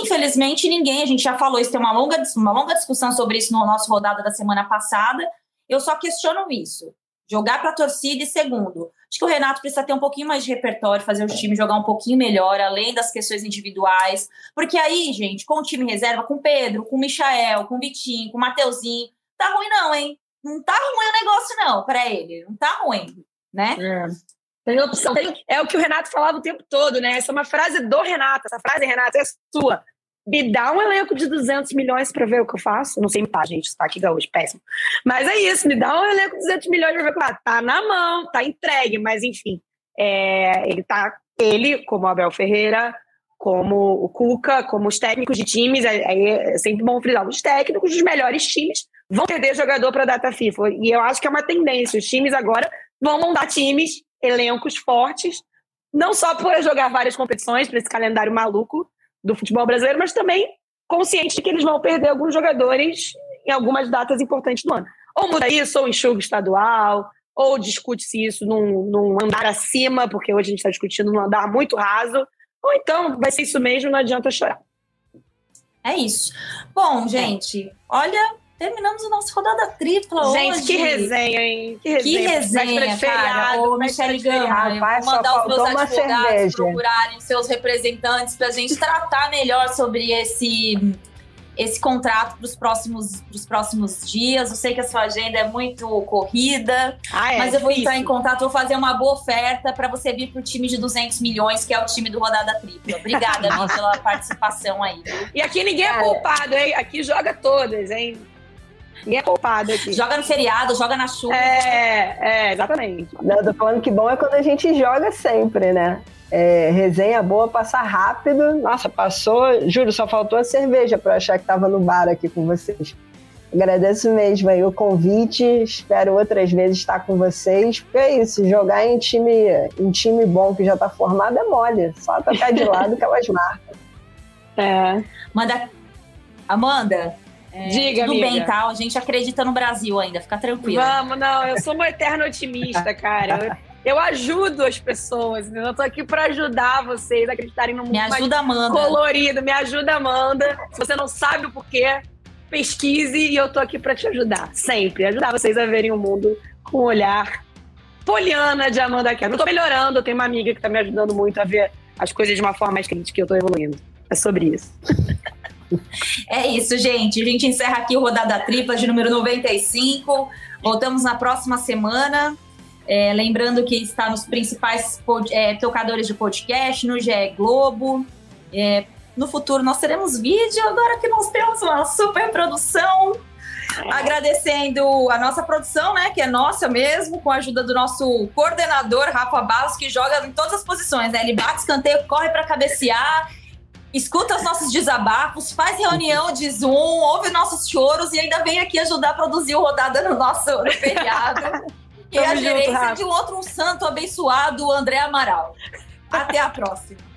Infelizmente, ninguém, a gente já falou isso, tem uma longa, uma longa discussão sobre isso no nosso rodada da semana passada. Eu só questiono isso. Jogar para a torcida e segundo, acho que o Renato precisa ter um pouquinho mais de repertório, fazer o time jogar um pouquinho melhor, além das questões individuais. Porque aí, gente, com o time reserva, com Pedro, com Michael, com Vitinho, com Mateuzinho, tá ruim não, hein? Não tá ruim o negócio não para ele, não tá ruim, né? É. Tem opção. Tem, é o que o Renato falava o tempo todo, né? Essa é uma frase do Renato. Essa frase, Renato, é sua. Me dá um elenco de 200 milhões para ver o que eu faço. Não sei imitar, gente, está aqui gaúcho, péssimo. Mas é isso, me dá um elenco de 200 milhões para ver o que eu faço. Tá na mão, tá entregue, mas enfim. É, ele tá, ele, como Abel Ferreira, como o Cuca, como os técnicos de times, é, é sempre bom frisar, os técnicos dos melhores times vão perder jogador para a data FIFA. E eu acho que é uma tendência. Os times agora vão montar times, elencos fortes, não só para jogar várias competições, para esse calendário maluco, do futebol brasileiro, mas também consciente de que eles vão perder alguns jogadores em algumas datas importantes do ano. Ou muda isso, ou enxuga estadual, ou discute-se isso num, num, andar acima, porque hoje a gente está discutindo num andar muito raso, ou então vai ser isso mesmo, não adianta chorar. É isso. Bom, gente, olha, Terminamos a nossa rodada tripla Gente, hoje. que resenha, hein? Que resenha, que resenha cara. Ô, Michele Gama, vou mandar os meus advogados procurarem seus representantes para a gente tratar melhor sobre esse esse contrato para os próximos, próximos dias. Eu sei que a sua agenda é muito corrida, ah, é, mas eu vou entrar em contato, vou fazer uma boa oferta para você vir para o time de 200 milhões, que é o time do Rodada Tripla. Obrigada, pela participação aí. E aqui ninguém é culpado, hein? Aqui joga todas, hein? Ninguém é poupado aqui. Joga no feriado, joga na chuva. É, é, exatamente. Não, eu tô falando que bom é quando a gente joga sempre, né? É, resenha boa, passa rápido. Nossa, passou, juro, só faltou a cerveja para achar que tava no bar aqui com vocês. Agradeço mesmo aí o convite, espero outras vezes estar com vocês. Porque é isso, jogar em time, em time bom que já tá formado é mole, só tocar de lado que elas marcam. É. Manda. Amanda, é, Diga, Tudo amiga. bem, tá? A gente acredita no Brasil ainda, fica tranquilo. Vamos, não, eu sou uma eterna otimista, cara. Eu, eu ajudo as pessoas, eu tô aqui para ajudar vocês a acreditarem no mundo Me ajuda, Amanda. colorido. Me ajuda, Amanda. Se você não sabe o porquê, pesquise e eu tô aqui para te ajudar, sempre. Ajudar vocês a verem o mundo com um olhar poliana de Amanda Kerr. Não tô melhorando, eu tenho uma amiga que tá me ajudando muito a ver as coisas de uma forma mais crítica e eu tô evoluindo. É sobre isso. É isso, gente. A gente encerra aqui o Rodada Tripla de número 95. Voltamos na próxima semana. É, lembrando que está nos principais é, tocadores de podcast, no GE Globo. É, no futuro nós teremos vídeo, agora que nós temos uma super produção. Agradecendo a nossa produção, né? Que é nossa mesmo, com a ajuda do nosso coordenador, Rafa Barros, que joga em todas as posições, né? Ele bate escanteio, corre para cabecear escuta os nossos desabafos, faz reunião de Zoom, ouve nossos choros e ainda vem aqui ajudar a produzir o rodada no nosso no feriado. e a gerência de um outro um santo abençoado, André Amaral. Até a próxima.